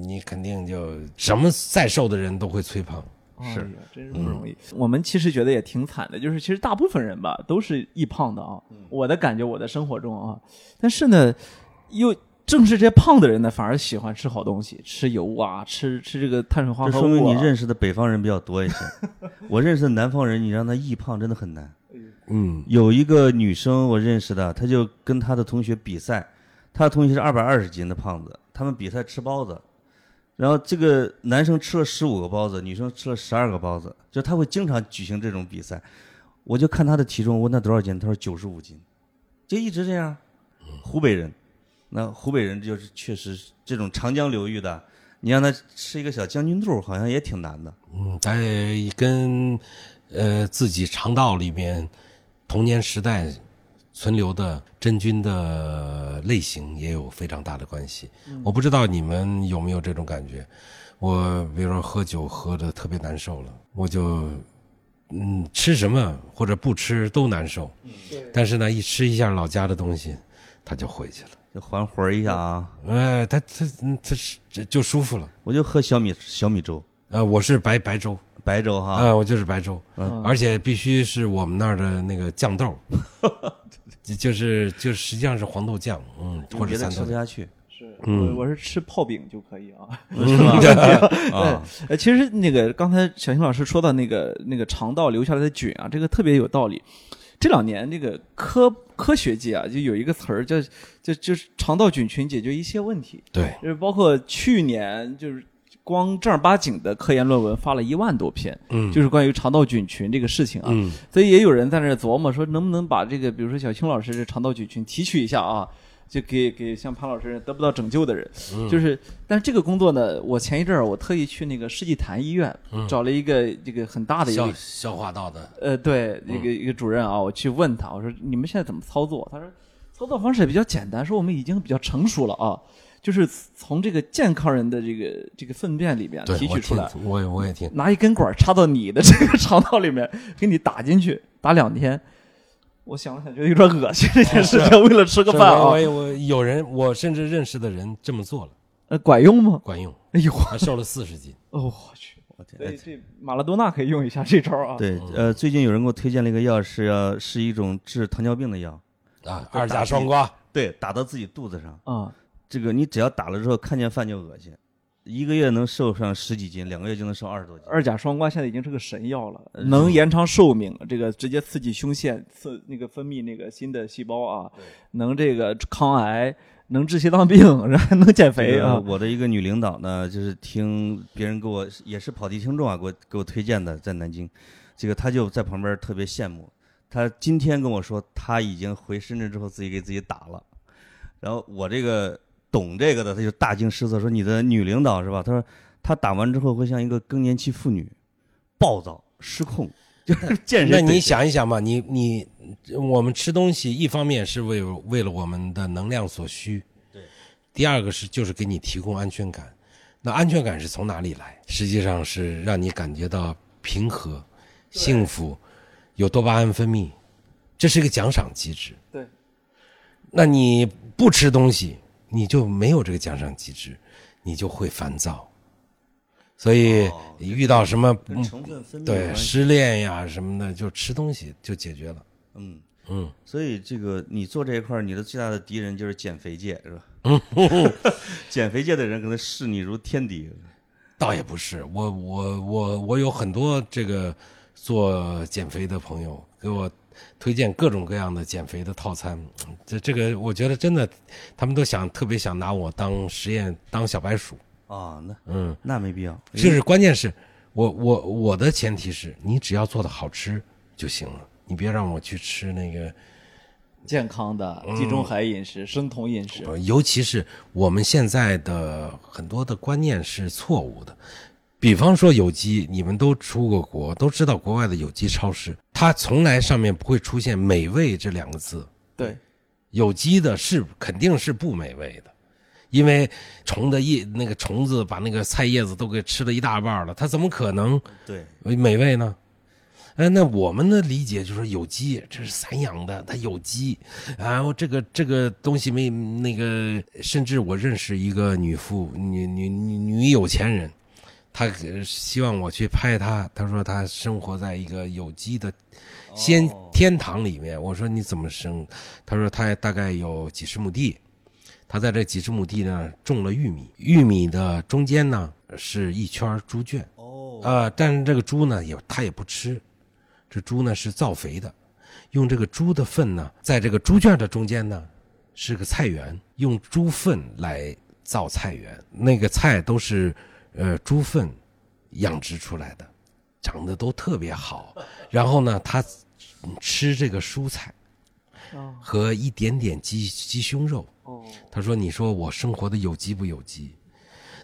你肯定就什么再瘦的人都会催胖。是哎，真是不容易。我们其实觉得也挺惨的，就是其实大部分人吧都是易胖的啊。我的感觉，我的生活中啊，但是呢，又正是这些胖的人呢，反而喜欢吃好东西，吃油啊，吃吃这个碳水化合物、啊。说明你认识的北方人比较多一些。我认识的南方人，你让他易胖真的很难。嗯，有一个女生我认识的，她就跟她的同学比赛，她的同学是二百二十斤的胖子，他们比赛吃包子，然后这个男生吃了十五个包子，女生吃了十二个包子，就他会经常举行这种比赛。我就看他的体重，问他多少斤，他说九十五斤，就一直这样。湖北人，那湖北人就是确实这种长江流域的，你让他吃一个小将军肚，好像也挺难的。嗯，但跟呃自己肠道里面童年时代存留的真菌的类型也有非常大的关系。我不知道你们有没有这种感觉。我比如说喝酒喝的特别难受了，我就嗯吃什么或者不吃都难受。但是呢，一吃一下老家的东西，他就回去了。就还魂儿一下啊！哎，它它嗯它是这就舒服了。我就喝小米小米粥，呃，我是白白粥。白粥哈。啊，我就是白粥，嗯而且必须是我们那儿的那个酱豆，就就是就实际上是黄豆酱，嗯，或者别的三豆吃不下去是，嗯我我是吃泡饼就可以啊。是吧？啊，呃，其实那个刚才小新老师说到那个那个肠道留下来的菌啊，这个特别有道理。这两年这个科科学界啊，就有一个词儿叫就就是肠道菌群解决一切问题，对，就是包括去年就是光正儿八经的科研论文发了一万多篇，嗯，就是关于肠道菌群这个事情啊。嗯。所以也有人在那琢磨说，能不能把这个，比如说小青老师这肠道菌群提取一下啊，就给给像潘老师得不到拯救的人，嗯。就是，但是这个工作呢，我前一阵儿我特意去那个世纪坛医院、找了一个这个很大的一个消化道的，呃，对，一个一个主任啊，我去问他，我说你们现在怎么操作？他说操作方式也比较简单，说我们已经比较成熟了啊，就是从这个健康人的这个这个粪便里边对，我听提取出来，，我也我也听，拿一根管插到你的 这个肠道里面，给你打进去，打两天。我想了想，觉得有点恶心这件事情，为了吃个饭啊我，我有人，我甚至认识的人这么做了，呃，管用吗？管用，哎呦，他瘦了四十斤，哦，我去，我天对，这马拉多纳可以用一下这招啊。，对，呃，最近有人给我推荐了一个药，是要是一种治糖尿病的药，啊，二甲双胍，对，打到自己肚子上，啊，这个你只要打了之后，看见饭就恶心，一个月能瘦上十几斤，两个月就能瘦二十多斤。二甲双胍现在已经是个神药了，能延长寿命，这个直接刺激胸腺，刺那个分泌那个新的细胞啊，能这个抗癌，能治心脏病，然后还能减肥啊。我的一个女领导呢，就是听别人给我也是跑题听众啊，给我给我推荐的，在南京，这个她就在旁边特别羡慕。她今天跟我说，她已经回深圳之后自己给自己打了，然后我这个懂这个的，他就大惊失色说：“你的女领导是吧？”他说她打完之后会像一个更年期妇女，暴躁失控，就是那你想一想嘛，你你我们吃东西，一方面是为为了我们的能量所需，对；第二个是就是给你提供安全感。那安全感是从哪里来？实际上是让你感觉到平和、幸福，有多巴胺分泌，这是一个奖赏机制。对，那你不吃东西，你就没有这个奖赏机制，你就会烦躁。所以哦遇到什么跟成分分对失恋呀什么的，就吃东西就解决了。嗯。嗯，所以这个你做这一块儿，你的最大的敌人就是减肥界，是吧？减肥界的人可能视你如天敌。倒也不是，我我我我有很多这个做减肥的朋友给我推荐各种各样的减肥的套餐。这这个我觉得真的，他们都想特别想拿我当实验当小白鼠。啊，那嗯，那没必要。就是关键是我我我的前提是你只要做的好吃就行了，你别让我去吃那个。健康的地中海饮食、生酮饮食，呃尤其是我们现在的很多的观念是错误的。比方说有机，你们都出过国，都知道国外的有机超市，它从来上面不会出现“美味”这两个字。对，有机的是肯定是不美味的，因为虫的叶那个虫子把那个菜叶子都给吃了一大半了，它怎么可能对，美味呢？哎，那我们的理解就是有机，这是散养的，它有机，然后这个这个东西没那个，甚至我认识一个女富女女女女有钱人，她呃希望我去拍他，他说他生活在一个有机的先天堂里面，我说你怎么生？他说他大概有几十亩地，他在这几十亩地呢种了玉米，玉米的中间呢是一圈猪圈。哦，啊、但是这个猪呢，也他也不吃，这猪呢是造肥的，用这个猪的粪呢，在这个猪圈的中间呢是个菜园，用猪粪来造菜园，那个菜都是呃猪粪养殖出来的，长得都特别好。然后呢，他吃这个蔬菜和一点点鸡鸡胸肉。哦，他说：“你说我生活的有机不有机？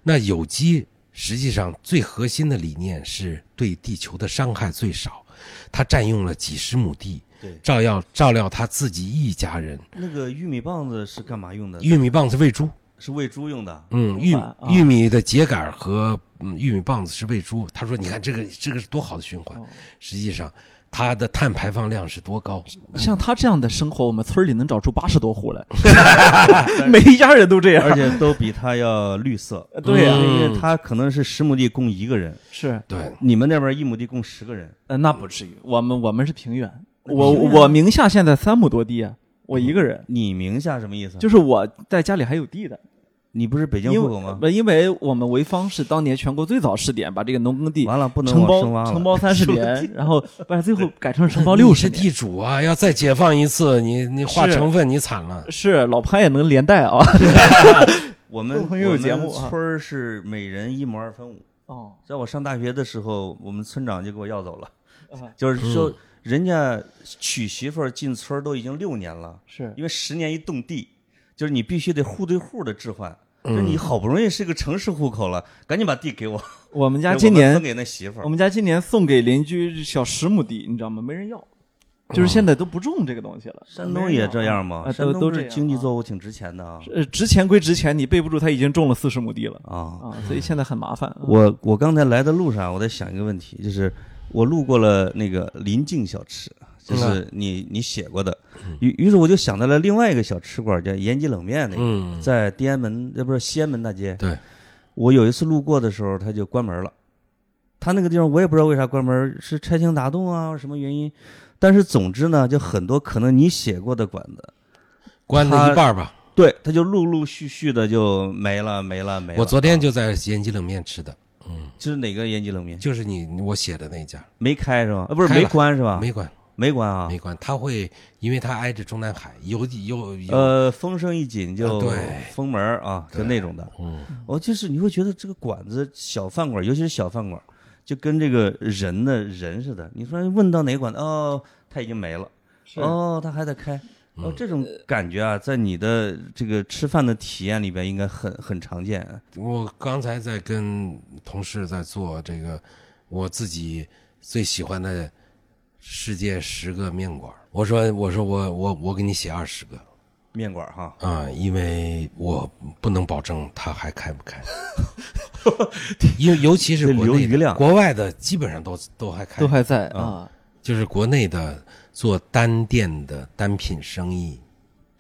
那有机实际上最核心的理念是对地球的伤害最少。他占用了几十亩地，对照料照料他自己一家人。那个玉米棒子是干嘛用的？玉米棒子喂猪，是喂猪用的。嗯，玉啊玉米的秸秆和嗯玉米棒子是喂猪。他说：你看这个这个是多好的循环。实际上，它的碳排放量是多高？像他这样的生活，我们村里能找出八十多户来，每一家人都这样。而且都比他要绿色。对呀、嗯因为他可能是十亩地供一个人，是，对，你们那边一亩地供十个人。呃，那不至于，我们我们是平原，我我名下现在三亩多地啊，我一个人，你名下什么意思？就是我在家里还有地的，你不是北京户口吗？不，因为我们潍坊是当年全国最早试点，把这个农耕地完了，不能承。包承包三十年，然后把最后改成承包六十是。地主啊！要再解放一次，你你划成分，你惨了。是老潘也能连带啊。我们做朋友我们节目啊村儿是每人一亩二分五。哦，在我上大学的时候，我们村长就给我要走了，啊就是说人家娶媳妇儿进村儿都已经六年了，是因为十年一动地，就是你必须得户对户的置换。就是你好不容易是个城市户口了，赶紧把地给我。我们家今年给那媳妇儿我。们家今年送给邻居小十亩地，你知道吗？没人要，就是现在都不种这个东西了。山东也这样吗？啊，山东都是经济作物挺值钱的啊。呃，值钱归值钱，你备不住他已经种了四十亩地了啊，啊，所以现在很麻烦。我我刚才来的路上，我在想一个问题，就是我路过了那个临近小吃，就是你你写过的，于于是我就想到了另外一个小吃馆，叫延吉冷面那个，嗯，在天安门，呃，不是西安门大街。对，我有一次路过的时候，他就关门了。他那个地方我也不知道为啥关门，是拆迁打洞啊，什么原因？但是总之呢，就很多可能你写过的馆子，关了一半吧。对，他就陆陆续续的就没了，没了，没了。我昨天就在延吉冷面吃的，这是哪个延吉冷面？就是你我写的那家，没开是吧？啊，不是没关是吧？没关没关啊。没关，他会因为他挨着中南海，有有有呃，风声一紧就封门儿啊，就那种的。嗯我就是你会觉得这个馆子小饭馆，尤其是小饭馆，就跟这个人的人似的。你说问到哪个馆子，哦，他已经没了，哦，他还在开。哦，这种感觉啊，在你的这个吃饭的体验里边，应该很很常见。我刚才在跟同事在做这个我自己最喜欢的世界十个面馆，我说我说我我我给你写二十个。面馆哈，啊、因为我不能保证它还开不开，因为尤其是得国内的留余量。国外的基本上都都还开，都还在啊，就是国内的做单店的单品生意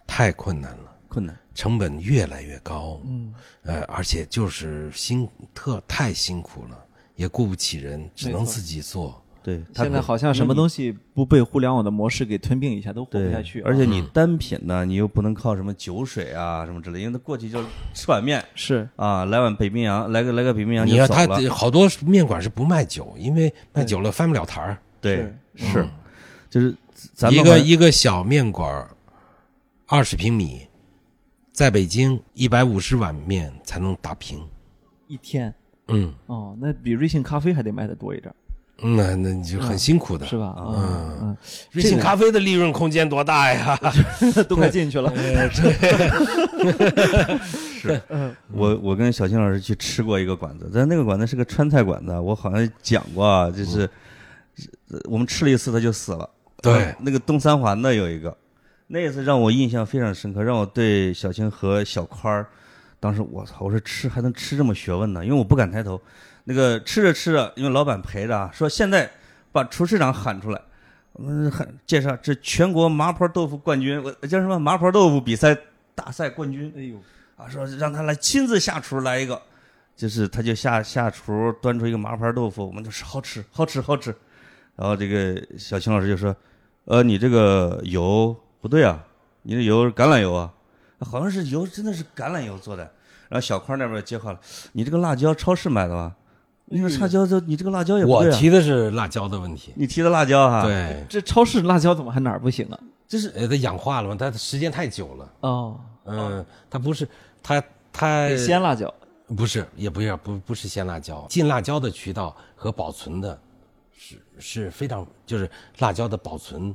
太困难了。困难。成本越来越高，嗯，呃，而且就是辛特太辛苦了，也雇不起人，只能自己做。对，现在好像什么东西不被互联网的模式给吞并一下都活不下去啊。而且你单品呢，你又不能靠什么酒水啊什么之类，因为他过去就是吃碗面是啊，来碗北冰洋，来个来个北冰洋你要他。好多面馆是不卖酒，因为卖酒了翻不了台儿。对，是是，就是咱们一个一个小面馆，二十平米，在北京一百五十碗面才能打平。一天嗯，哦，那比瑞幸咖啡还得卖的多一点，嗯那那你就很辛苦的，是？吧？嗯嗯瑞幸咖啡的利润空间多大呀？嗯，都快进去了。是我我跟小青老师去吃过一个馆子，但那个馆子是个川菜馆子，我好像讲过啊，就是、呃我们吃了一次他就死了。对那个东三环的有一个，那一次让我印象非常深刻，让我对小青和小宽儿，当时我操，我说吃还能吃这么学问呢，因为我不敢抬头。那个吃着吃着，因为老板陪着啊，说现在把厨师长喊出来，我们，喊介绍这全国麻婆豆腐冠军，我叫什么麻婆豆腐比赛大赛冠军。哎呦，啊，说让他来亲自下厨来一个，就是他就下下厨端出一个麻婆豆腐，我们就说好吃好吃好吃。然后这个小青老师就说，呃，你这个油不对啊，你这油是橄榄油啊，好像是油真的是橄榄油做的。然后小宽那边接话了，你这个辣椒超市买的吧？你说辣椒这你这个辣椒也不我对啊，提的是辣椒的问题。你提的辣椒哈，，对，这超市辣椒怎么还哪儿不行啊？就是呃，它氧化了嘛，它时间太久了。哦，嗯，它不是它它鲜辣椒。不是，也不要不不是鲜辣椒，进辣椒的渠道和保存的是是非常，就是辣椒的保存，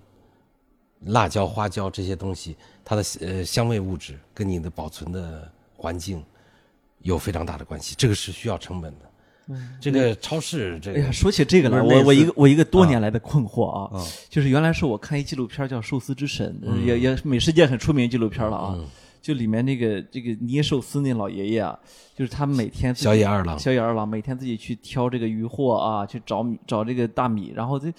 辣椒、花椒这些东西，它的呃香味物质跟你的保存的环境有非常大的关系，这个是需要成本的。这个超市这个哎呀，说起这个来，我我一个我一个多年来的困惑啊，啊就是原来是我看一纪录片叫《寿司之神》，呃也也美食界很出名纪录片了啊。就里面那个这个捏寿司那老爷爷啊，就是他每天小野二郎小野二郎每天自己去挑这个鱼货啊，去找米找这个大米，然后这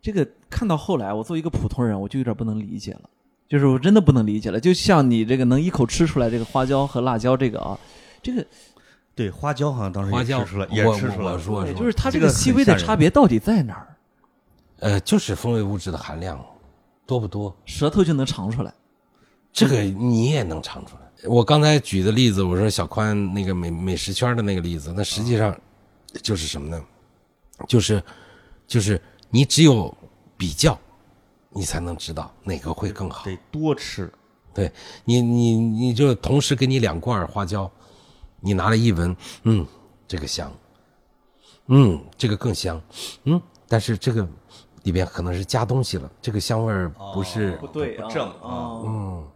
这个看到后来，我作为一个普通人，我就有点不能理解了，就是我真的不能理解了。就像你这个能一口吃出来这个花椒和辣椒这个啊，这个对花椒好像当时花椒也吃出来，也吃出来了，我说对就是它这个细微的差别到底在哪儿？呃，就是风味物质的含量多不多？舌头就能尝出来。这个你也能尝出来。我刚才举的例子，我说小宽那个美美食圈的那个例子，那实际上就是什么呢？就是就是你只有比较，你才能知道哪个会更好。得多吃。对你，你你就同时给你两罐花椒，你拿来一闻，嗯，这个香，嗯，这个更香，嗯，但是这个里边可能是加东西了，这个香味儿不是、不对不正啊啊嗯，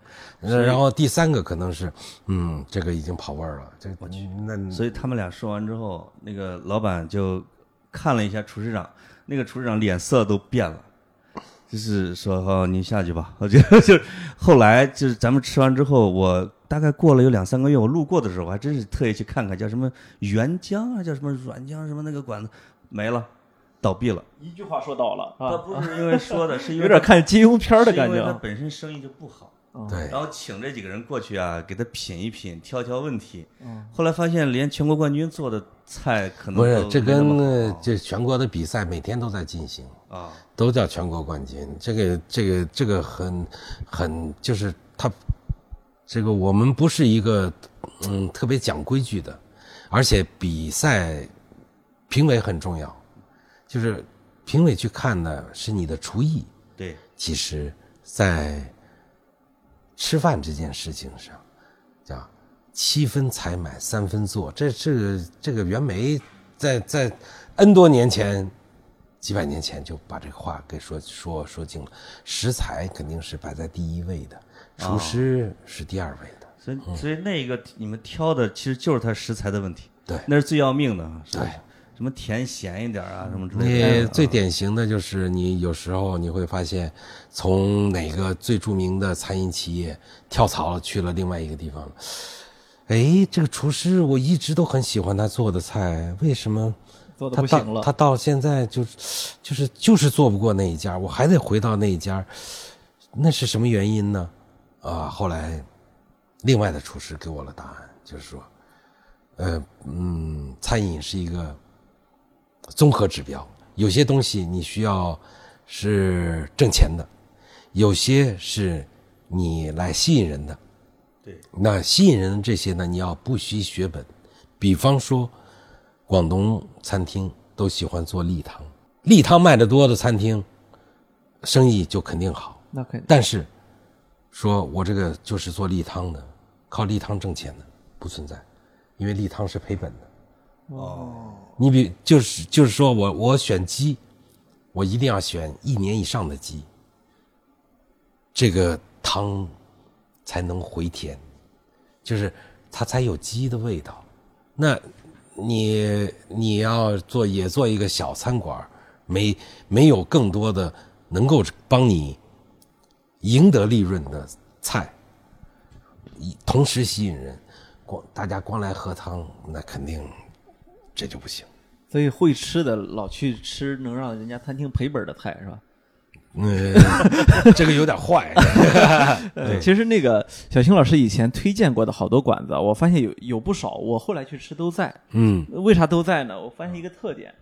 然后第三个可能是，嗯，这个已经跑味儿了，这个那所以他们俩说完之后，那个老板就看了一下厨师长，那个厨师长脸色都变了，就是说：“哦，您下去吧。”我觉得就是后来就是咱们吃完之后，我大概过了有两三个月，我路过的时候，我还真是特意去看看，叫什么原浆啊，叫什么软浆什么那个馆子没了，倒闭了。一句话说倒了他啊，不是因为说的，是因为有点看金庸片儿的是因为他感觉啊。本身生意就不好。对然后请这几个人过去啊，给他品一品，挑挑问题。嗯后来发现连全国冠军做的菜可能不是这跟这全国的比赛每天都在进行，啊，都叫全国冠军。这个这个这个很很就是他这个我们不是一个嗯特别讲规矩的，而且比赛评委很重要，就是评委去看的是你的厨艺。对，其实，在吃饭这件事情上，叫七分采买三分做。这这个这个袁枚在在 N 多年前，几百年前就把这个话给说说说尽了。食材肯定是摆在第一位的，厨师是第二位的。所以所以那个你们挑的其实就是他食材的问题，对那是最要命的，是吧对什么甜咸一点啊，什么之类的。你最典型的就是你有时候你会发现，从哪个最著名的餐饮企业跳槽了去了另外一个地方了。哎，这个厨师我一直都很喜欢他做的菜，为什么他不行了到他到现在就就是就是做不过那一家，我还得回到那一家，那是什么原因呢？啊，后来另外的厨师给我了答案，就是说，呃嗯，餐饮是一个综合指标，有些东西你需要是挣钱的，有些是你来吸引人的。对，那吸引人的这些呢，你要不惜血本。比方说，广东餐厅都喜欢做例汤，例汤卖的多的餐厅，生意就肯定好。那肯定。但是，说我这个就是做例汤的，靠例汤挣钱的不存在，因为例汤是赔本的。哦，你比就是就是说我我选鸡，我一定要选一年以上的鸡，这个汤才能回甜，就是它才有鸡的味道。那你你要做也做一个小餐馆，没没有更多的能够帮你赢得利润的菜，以同时吸引人，光大家光来喝汤，那肯定这就不行。所以会吃的老去吃能让人家餐厅赔本的菜是吧？嗯，这个有点坏。对，其实那个小青老师以前推荐过的好多馆子，我发现有有不少，我后来去吃都在。嗯为啥都在呢？我发现一个特点，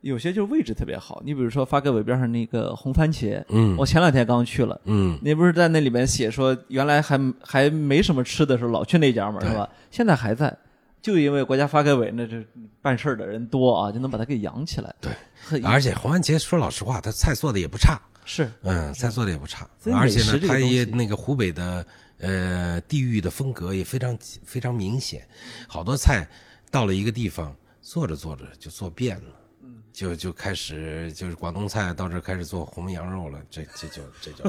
有些就是位置特别好。你比如说发改委边上那个红番茄，嗯我前两天刚去了，嗯，你不是在那里面写说原来还还没什么吃的时候老去那家嘛，是吧？现在还在，就因为国家发改委那这办事儿的人多啊，就能把它给养起来。对，而且红番茄说老实话，他菜做的也不差。是嗯，菜做的也不差，而且呢，它这个东西也那个湖北的呃地域的风格也非常非常明显，好多菜到了一个地方做着做着就做变了，嗯就就开始就是广东菜到这儿开始做红焖羊肉了，这这就这就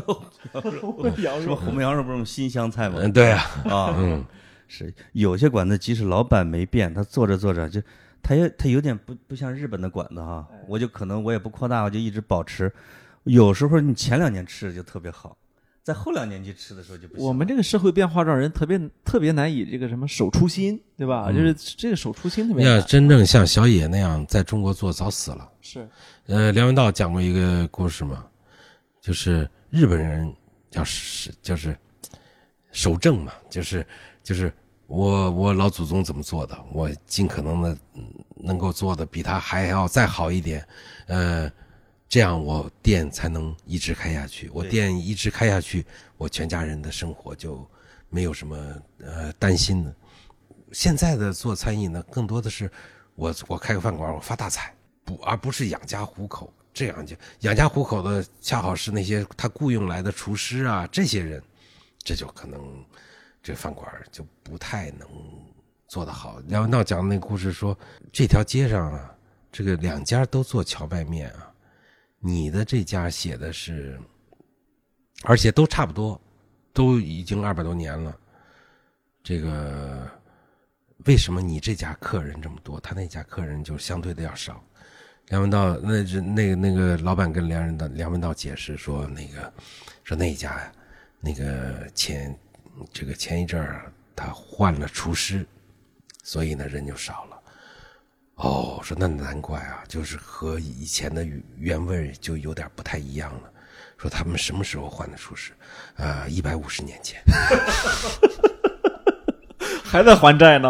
羊什么红焖羊肉不是用新香菜吗？嗯对啊，啊，嗯是有些馆子即使老板没变，他做着做着就，他也他有点不不像日本的馆子哈，我就可能我也不扩大，我就一直保持。有时候你前两年吃的就特别好，在后两年去吃的时候就不行。我们这个社会变化让人特别特别难以这个什么守初心，对吧？嗯就是这个守初心特别要。真正像小野那样在中国做，早死了。是呃，梁文道讲过一个故事嘛，就是日本人要是就是守正嘛，就是就是我我老祖宗怎么做的，我尽可能的能够做的比他还要再好一点，呃，这样我店才能一直开下去。我店一直开下去，我全家人的生活就没有什么呃担心的。现在的做餐饮呢，更多的是我我开个饭馆，我发大财，不而不是养家糊口。这样就养家糊口的，恰好是那些他雇佣来的厨师啊，这些人，这就可能这饭馆就不太能做得好。梁文道讲的那个故事说，这条街上啊，这个两家都做荞麦面啊，你的这家写的是，而且都差不多，都已经二百多年了，这个。为什么你这家客人这么多，他那家客人就相对的要少？梁文道那是那个那个老板跟梁文道梁文道解释说，那个说那家呀，那个前这个前一阵儿啊他换了厨师，所以呢人就少了。哦，说那难怪啊，就是和以前的原味就有点不太一样了。说他们什么时候换的厨师？啊、呃，一百五十年前。还在还债呢，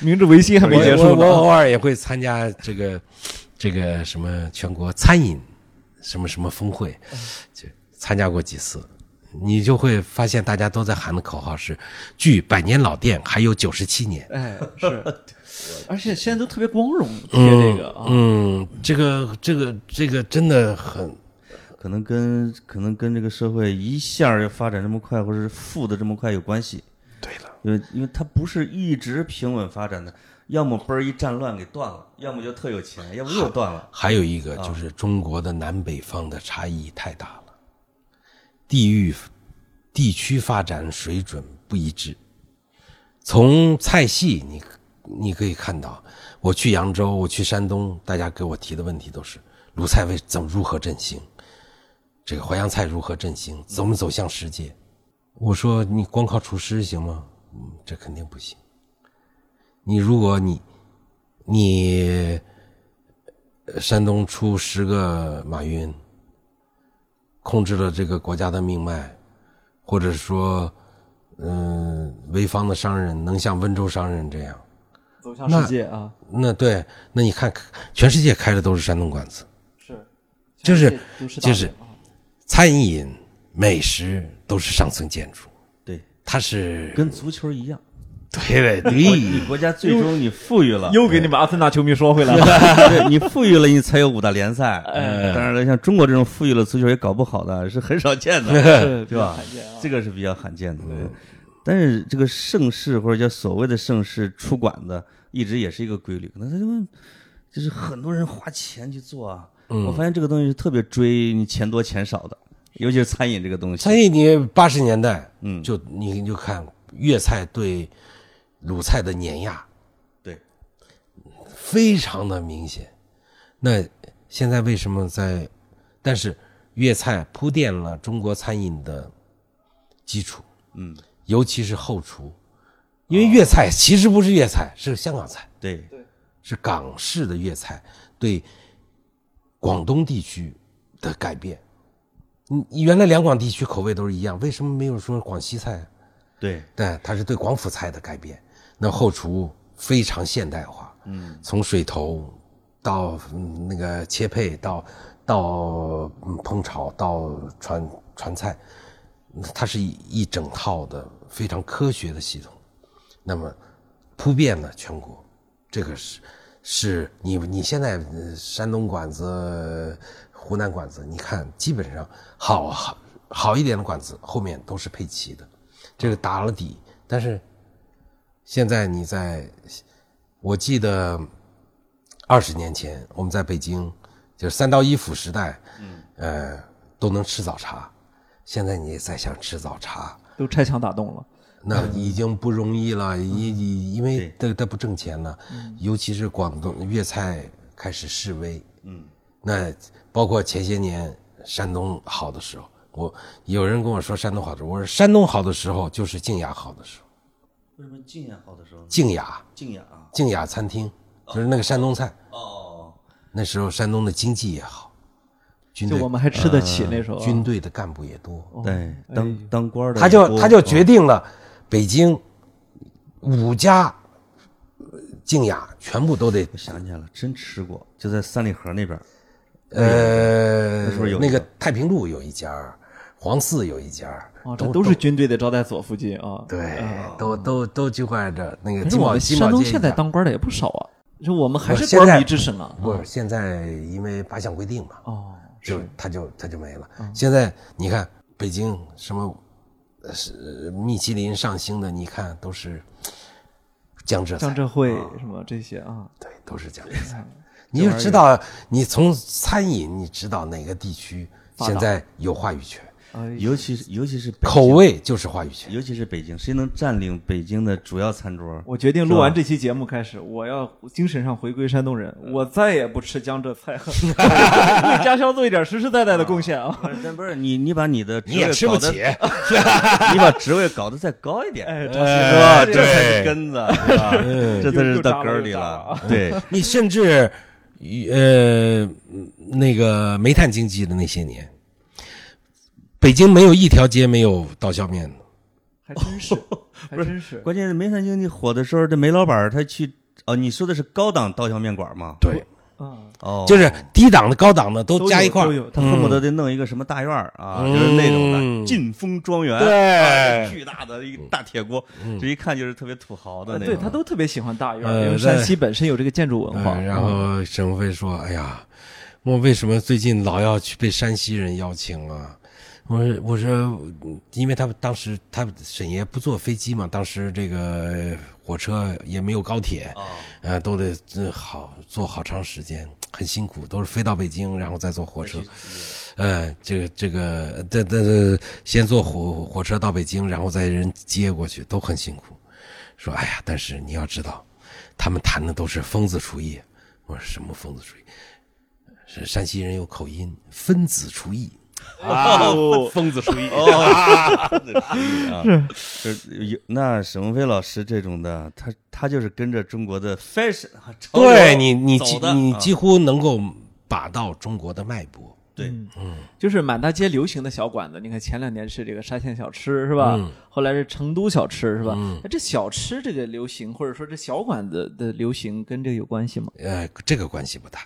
明治维新还没结束我。偶尔也会参加这个这个什么全国餐饮什么什么峰会，就参加过几次，你就会发现大家都在喊的口号是“距百年老店还有九十七年哎，是，而且现在都特别光荣贴这个啊。嗯，这个这个这个真的很可能跟可能跟这个社会一下儿发展这么快，或者是富的这么快有关系。对了。因为因为它不是一直平稳发展的，要么嘣儿一战乱给断了，要么就特有钱，要不又断了。还有一个就是中国的南北方的差异太大了，地域、地区发展水准不一致。从菜系你你可以看到，我去扬州，我去山东，大家给我提的问题都是鲁菜为怎如何振兴，这个淮扬菜如何振兴，怎么走向世界？我说你光靠厨师行吗？嗯，这肯定不行。你如果你你山东出十个马云，控制了这个国家的命脉，或者说，嗯、潍坊的商人能像温州商人这样，走向世界啊，那对，那你看，全世界开的都是山东馆子，是，就是就是餐饮、美食都是上层建筑，对，它是跟足球一样，对对你对，国家最终你富裕了，又给你们阿森纳球迷说回来了。对你富裕了，你才有五大联赛。哎当然了，像中国这种富裕了足球也搞不好的，是很少见的，是对吧？这个是比较罕见的。对，但是这个盛世或者叫所谓的盛世出馆子，一直也是一个规律。可能他就就是很多人花钱去做啊。我发现这个东西是特别追你钱多钱少的，尤其是餐饮这个东西。餐饮你八十年代，嗯就你就看粤菜对鲁菜的碾压，对，非常的明显。那现在为什么在？但是粤菜铺垫了中国餐饮的基础，嗯，尤其是后厨，因为粤菜其实不是粤菜，是香港菜，对，是港式的粤菜对广东地区的改变。你原来两广地区口味都是一样，为什么没有说广西菜啊？对，对，它是对广府菜的改变。那后厨非常现代化，嗯，从水头到嗯那个切配，到到嗯烹炒，到传传菜，它是一一整套的非常科学的系统。那么铺遍了全国，这个是是你你现在呃山东馆子、湖南馆子，你看基本上好好好一点的馆子后面都是配齐的，这个打了底。但是现在你在，我记得二十年前我们在北京，就是三刀一府时代，呃，都能吃早茶。现在你再想吃早茶，都拆墙打洞了。那已经不容易了，因因因为这这不挣钱了，尤其是广东粤菜开始示威，嗯，那包括前些年山东好的时候，我有人跟我说山东好的时候，我说山东好的时候就是静雅好的时候，为什么静雅好的时候？静雅。静雅啊，静雅餐厅就是那个山东菜，哦，那时候山东的经济也好，军队就我们还吃得起那时候。啊。军队的干部也多，对，当当官的他就他就决定了北京五家呃静雅全部都得我想起来了，真吃过，就在三里河那边儿。呃那时候有那个太平路有一家，黄寺有一家，哦，这都是军队的招待所附近啊。对，都都都就快着那个可是我们山东现在当官的也不少啊，就我们还是官迷之省啊。不是现在因为八项规定嘛，哦，就他就他就没了。现在你看北京什么呃是米其林上星的，你看都是江浙江浙沪什么这些啊，对，都是江浙菜。你就知道，你从餐饮，你知道哪个地区现在有话语权，哎尤其是尤其是北京口，味就是话语权。尤其是北京，谁能占领北京的主要餐桌？我决定录完这期节目开始，我要精神上回归山东人，我再也不吃江浙菜了，为家乡做一点实实在在的贡献啊！但 不是你，你把你的职你也位搞得吃不起，你把职位搞得再高一点，哎，是吧？这才是对根子，是吧？这才是到根儿里了了。对，你甚至，呃，那个煤炭经济的那些年，北京没有一条街没有刀削面的。还真 是，还真是。关键是煤炭经济火的时候，这煤老板他去哦，你说的是高档刀削面馆吗？对，啊，哦，就是低档的、高档的都都加一块他恨不得得弄一个什么大院儿啊，嗯就是那种的劲风庄园，对啊巨大的一个大铁锅，这一看就是特别土豪的那种。呃对他都特别喜欢大院，呃因为山西本身有这个建筑文化。嗯，然后沈鸿飞说：“哎呀，我为什么最近老要去被山西人邀请啊？”我说：“我说，因为他们当时他沈爷不坐飞机嘛，当时这个火车也没有高铁，呃，都得呃好坐好长时间，很辛苦，都是飞到北京，然后再坐火车。呃，这个这个，这这这，先坐火火车到北京，然后再人接过去，都很辛苦。说，哎呀，但是你要知道，他们谈的都是疯子厨艺。我说什么疯子厨艺？是山西人有口音，分子厨艺。啊，疯子厨艺哦，疯子厨艺啊，是有那沈鸿飞老师这种的，他他就是跟着中国的 fashion 对你，你几你几乎能够把到中国的脉搏。对嗯就是满大街流行的小馆子，你看前两年是这个沙县小吃是吧？嗯后来是成都小吃是吧？嗯那这小吃这个流行，或者说这小馆子的流行，跟这个有关系吗？呃，这个关系不大。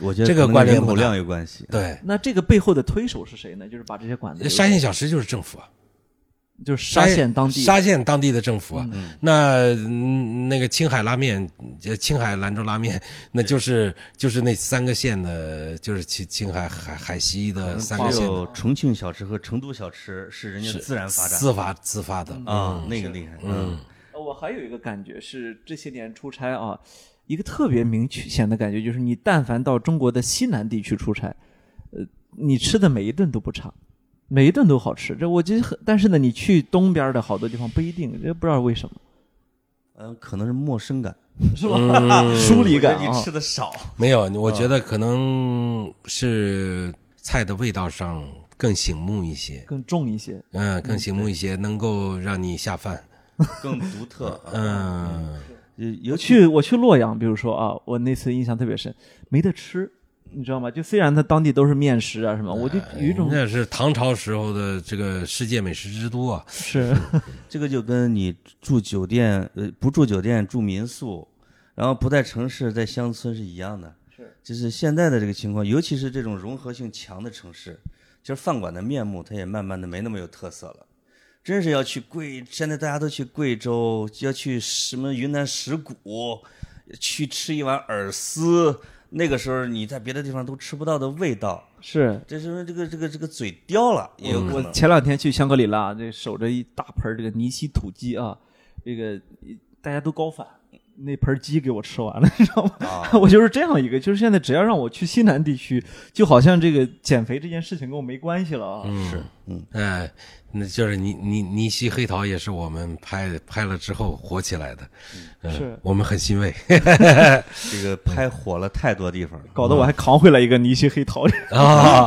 我觉得这个关联口量有关系。对，那这个背后的推手是谁呢？就是把这些馆子沙县小吃就是政府啊。就是沙县当地沙县当地的政府啊。那嗯那个青海拉面，呃青海兰州拉面，那就是就是那三个县的，就是青青海海海西的三个只县有重庆小吃和成都小吃是人家自然发展自发自发的。啊，那个厉害，嗯，呃我还有一个感觉是这些年出差啊，一个特别明显的感觉就是，你但凡到中国的西南地区出差，呃，你吃的每一顿都不差，每一顿都好吃。这我觉得很，但是呢，你去东边的好多地方不一定，这不知道为什么，嗯，可能是陌生感，是吧？疏离感啊你吃。的少，没有，我觉得可能是菜的味道上更醒目一些，更重一些，嗯，更醒目一些，能够让你下饭。更独特，嗯，呃尤其去我去洛阳，比如说啊，我那次印象特别深，没得吃，你知道吗？就虽然它当地都是面食啊什么，我就有一种那是唐朝时候的这个世界美食之都啊。是 这个就跟你住酒店，呃，不住酒店住民宿，然后不在城市在乡村是一样的。是，就是现在的这个情况，尤其是这种融合性强的城市，其实饭馆的面目它也慢慢的没那么有特色了。真是要去贵，现在大家都去贵州，要去什么云南石鼓，去吃一碗饵丝，那个时候你在别的地方都吃不到的味道。是，这是因为这个这个这个嘴刁了，也有可能。我前两天去香格里拉，这守着一大盆儿这个尼西土鸡啊，这个大家都高反，那盆鸡给我吃完了，你知道吗？我就是这样一个，就是现在只要让我去西南地区，就好像这个减肥这件事情跟我没关系了啊。是，嗯，哎，那就是尼尼尼西黑桃也是我们拍拍了之后火起来的，嗯是我们很欣慰 这个拍火了太多地方了。搞得我还扛回来一个尼西黑桃。啊。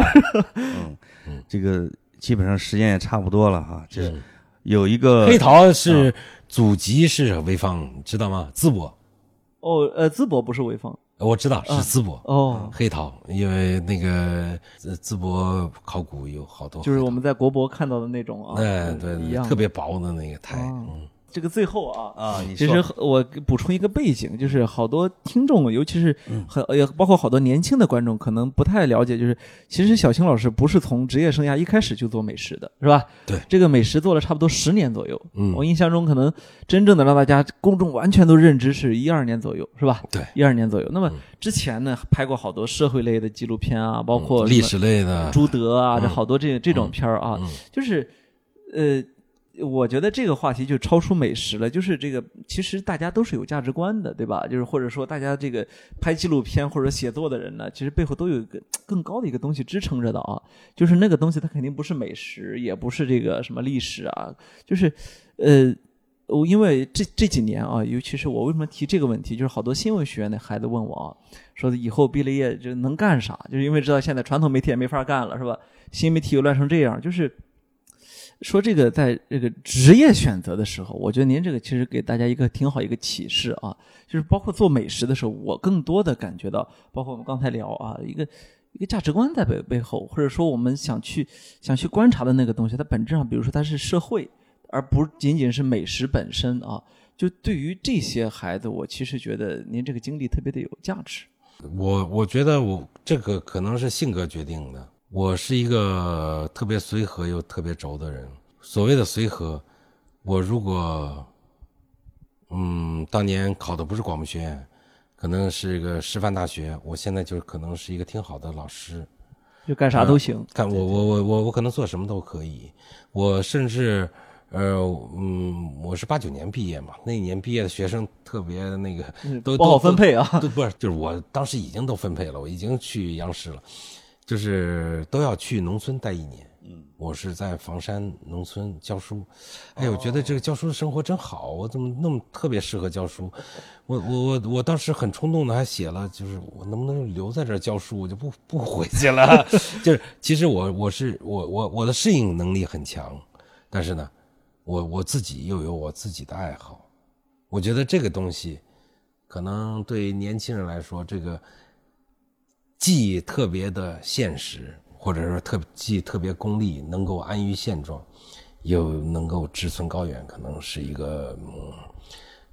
这个基本上时间也差不多了哈。这有一个黑桃是祖籍是潍坊，知道吗？淄博，哦，呃，淄博不是潍坊。我知道是淄博。哦，黑桃，因为那个呃淄博考古有好多，就是我们在国博看到的那种啊，哎对对，特别薄的那个胎，哦嗯这个最后啊啊，你其实我补充一个背景，就是好多听众，尤其是嗯。很也包括好多年轻的观众，可能不太了解，就是其实小青老师不是从职业生涯一开始就做美食的，是吧？对。这个美食做了差不多十年左右。嗯。我印象中可能真正的让大家公众完全都认知是一二年左右，是吧？对。一二年左右。那么之前呢，拍过好多社会类的纪录片啊，包括历史类的，朱德啊，这嗯好多这这种片儿啊，嗯。就是呃，我觉得这个话题就超出美食了，就是这个其实大家都是有价值观的，对吧？就是或者说大家这个拍纪录片或者写作的人呢，其实背后都有一个更高的一个东西支撑着的啊，就是那个东西它肯定不是美食，也不是这个什么历史啊，就是呃。我因为这这几年啊，尤其是我为什么提这个问题，就是好多新闻学院的孩子问我啊，说以后毕了业就能干啥？就是因为知道现在传统媒体也没法干了，是吧？新媒体又乱成这样，就是说这个在这个职业选择的时候，我觉得您这个其实给大家一个挺好一个启示啊，就是包括做美食的时候，我更多的感觉到，包括我们刚才聊啊，一个一个价值观在背背后，或者说我们想去想去观察的那个东西，它本质上，比如说它是社会，而不仅仅是美食本身啊。就对于这些孩子，我其实觉得您这个经历特别的有价值。我我觉得我这个可能是性格决定的。我是一个特别随和又特别轴的人。所谓的随和，我如果嗯当年考的不是广播学院，可能是一个师范大学，我现在就可能是一个挺好的老师。就干啥都行，干我我我我我可能做什么都可以，我甚至呃嗯，我是八九年毕业嘛，那一年毕业的学生特别那个都不好分配啊。都不是，就是我当时已经都分配了，我已经去央视了，就是都要去农村待一年。嗯，我是在房山农村教书，哎，我觉得这个教书的生活真好，我怎么那么特别适合教书？我我我我当时很冲动的还写了，就是我能不能留在这儿教书，我就不 不回去了。就是其实我我是我我我的适应能力很强，但是呢，我我自己又有我自己的爱好，我觉得这个东西，可能对年轻人来说，这个既特别的现实，或者说特既特别功利，能够安于现状，又能够志存高远，可能是一个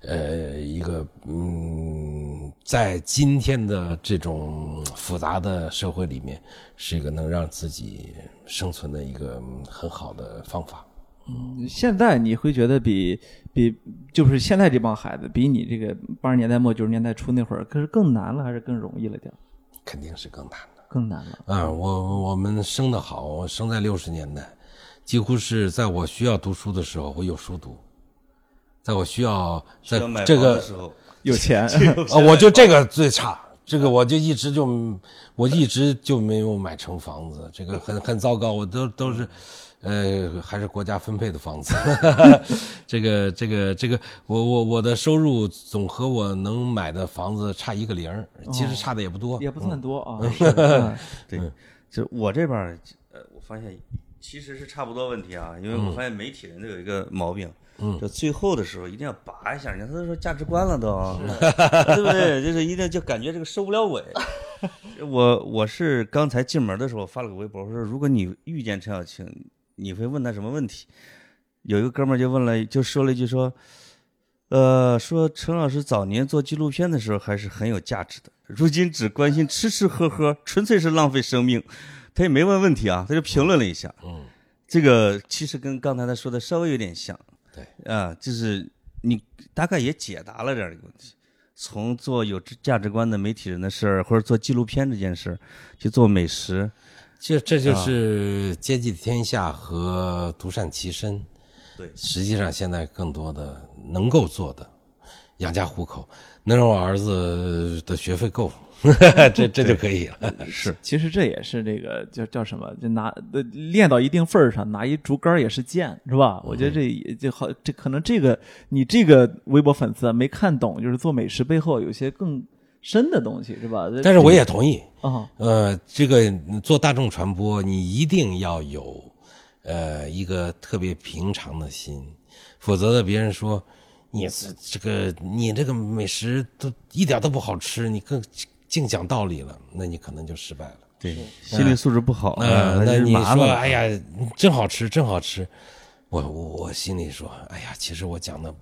呃一个嗯，在今天的这种复杂的社会里面，是一个能让自己生存的一个很好的方法。嗯现在你会觉得比比就是现在这帮孩子比你这个八十年代末九十年代初那会儿，可是更难了还是更容易了点儿？肯定是更难的。更难了。啊，我我们生的好，我生在六十年代，几乎是在我需要读书的时候，我有书读；在我需要在买这个的时候，有钱，啊，我就这个最差，这个我就一直就我一直就没有买成房子，这个很很糟糕，我都都是。呃，还是国家分配的房子，这个这个这个，我我我的收入总和我能买的房子差一个零，其实差的也不多，也不算多啊。对，就我这边儿，呃，我发现其实是差不多问题啊，因为我发现媒体人都有一个毛病，嗯就最后的时候一定要拔一下，人家他都说价值观了都，对不对？就是一定就感觉这个收不了尾。我我是刚才进门的时候发了个微博，我说如果你遇见陈小青，你会问他什么问题？有一个哥们儿就问了，就说了一句说，呃，说陈老师早年做纪录片的时候还是很有价值的，如今只关心吃吃喝喝，纯粹是浪费生命。他也没问问题啊，他就评论了一下。嗯，这个其实跟刚才他说的稍微有点像。对，啊，就是你大概也解答了这样一个问题。从做有价值观的媒体人的事儿，或者做纪录片这件事儿，去做美食，这这就是接济天下和独善其身。对实际上现在更多的能够做的，养家糊口，能让我儿子的学费够，这这就可以了。是其实这也是这个叫叫什么？就拿呃练到一定份儿上，拿一竹竿儿也是剑，是吧？我觉得这也就好，这可能这个你这个微博粉丝啊没看懂，就是做美食背后有些更深的东西，是吧？但是我也同意，啊，呃，这个做大众传播，你一定要有，呃，一个特别平常的心，否则的别人说你这这个你这个美食都一点都不好吃，你更净讲道理了，那你可能就失败了。对，心理素质不好，呃，啊那你说，哎呀，真好吃，真好吃，我我我心里说，哎呀，其实我讲的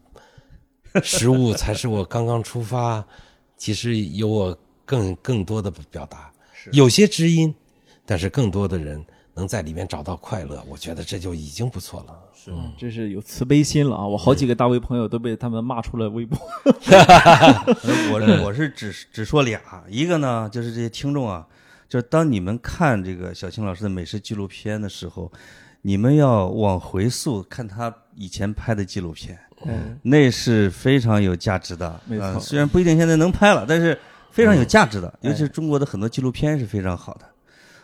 食物才是我刚刚出发，其实有我更更多的表达，有些知音，但是更多的人能在里面找到快乐，我觉得这就已经不错了。是，这是有慈悲心了啊！我好几个大 V 朋友都被他们骂出了微博。呃 我是我是只只说俩，一个呢就是这些听众啊，就是当你们看这个小青老师的美食纪录片的时候，你们要往回溯看他以前拍的纪录片，嗯，那是非常有价值的。没错呃虽然不一定现在能拍了，但是非常有价值的。尤其是中国的很多纪录片是非常好的。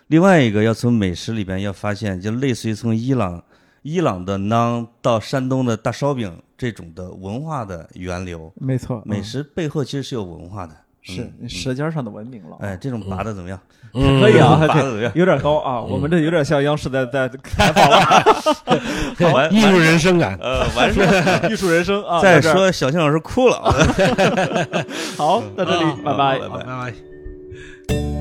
另外一个要从美食里边要发现，就类似于从伊朗伊朗的馕到山东的大烧饼这种的文化的源流。没错，美嗯食背后其实是有文化的。是嗯舌尖上的文明了。哎，这种拔的怎么样？可以啊，拔的怎么样？有点高啊，我们这有点像央视在在采访 艺术人生感。呃，完事儿。艺术人生啊。再说小庆老师哭了。好，到这里，拜拜。拜拜拜拜。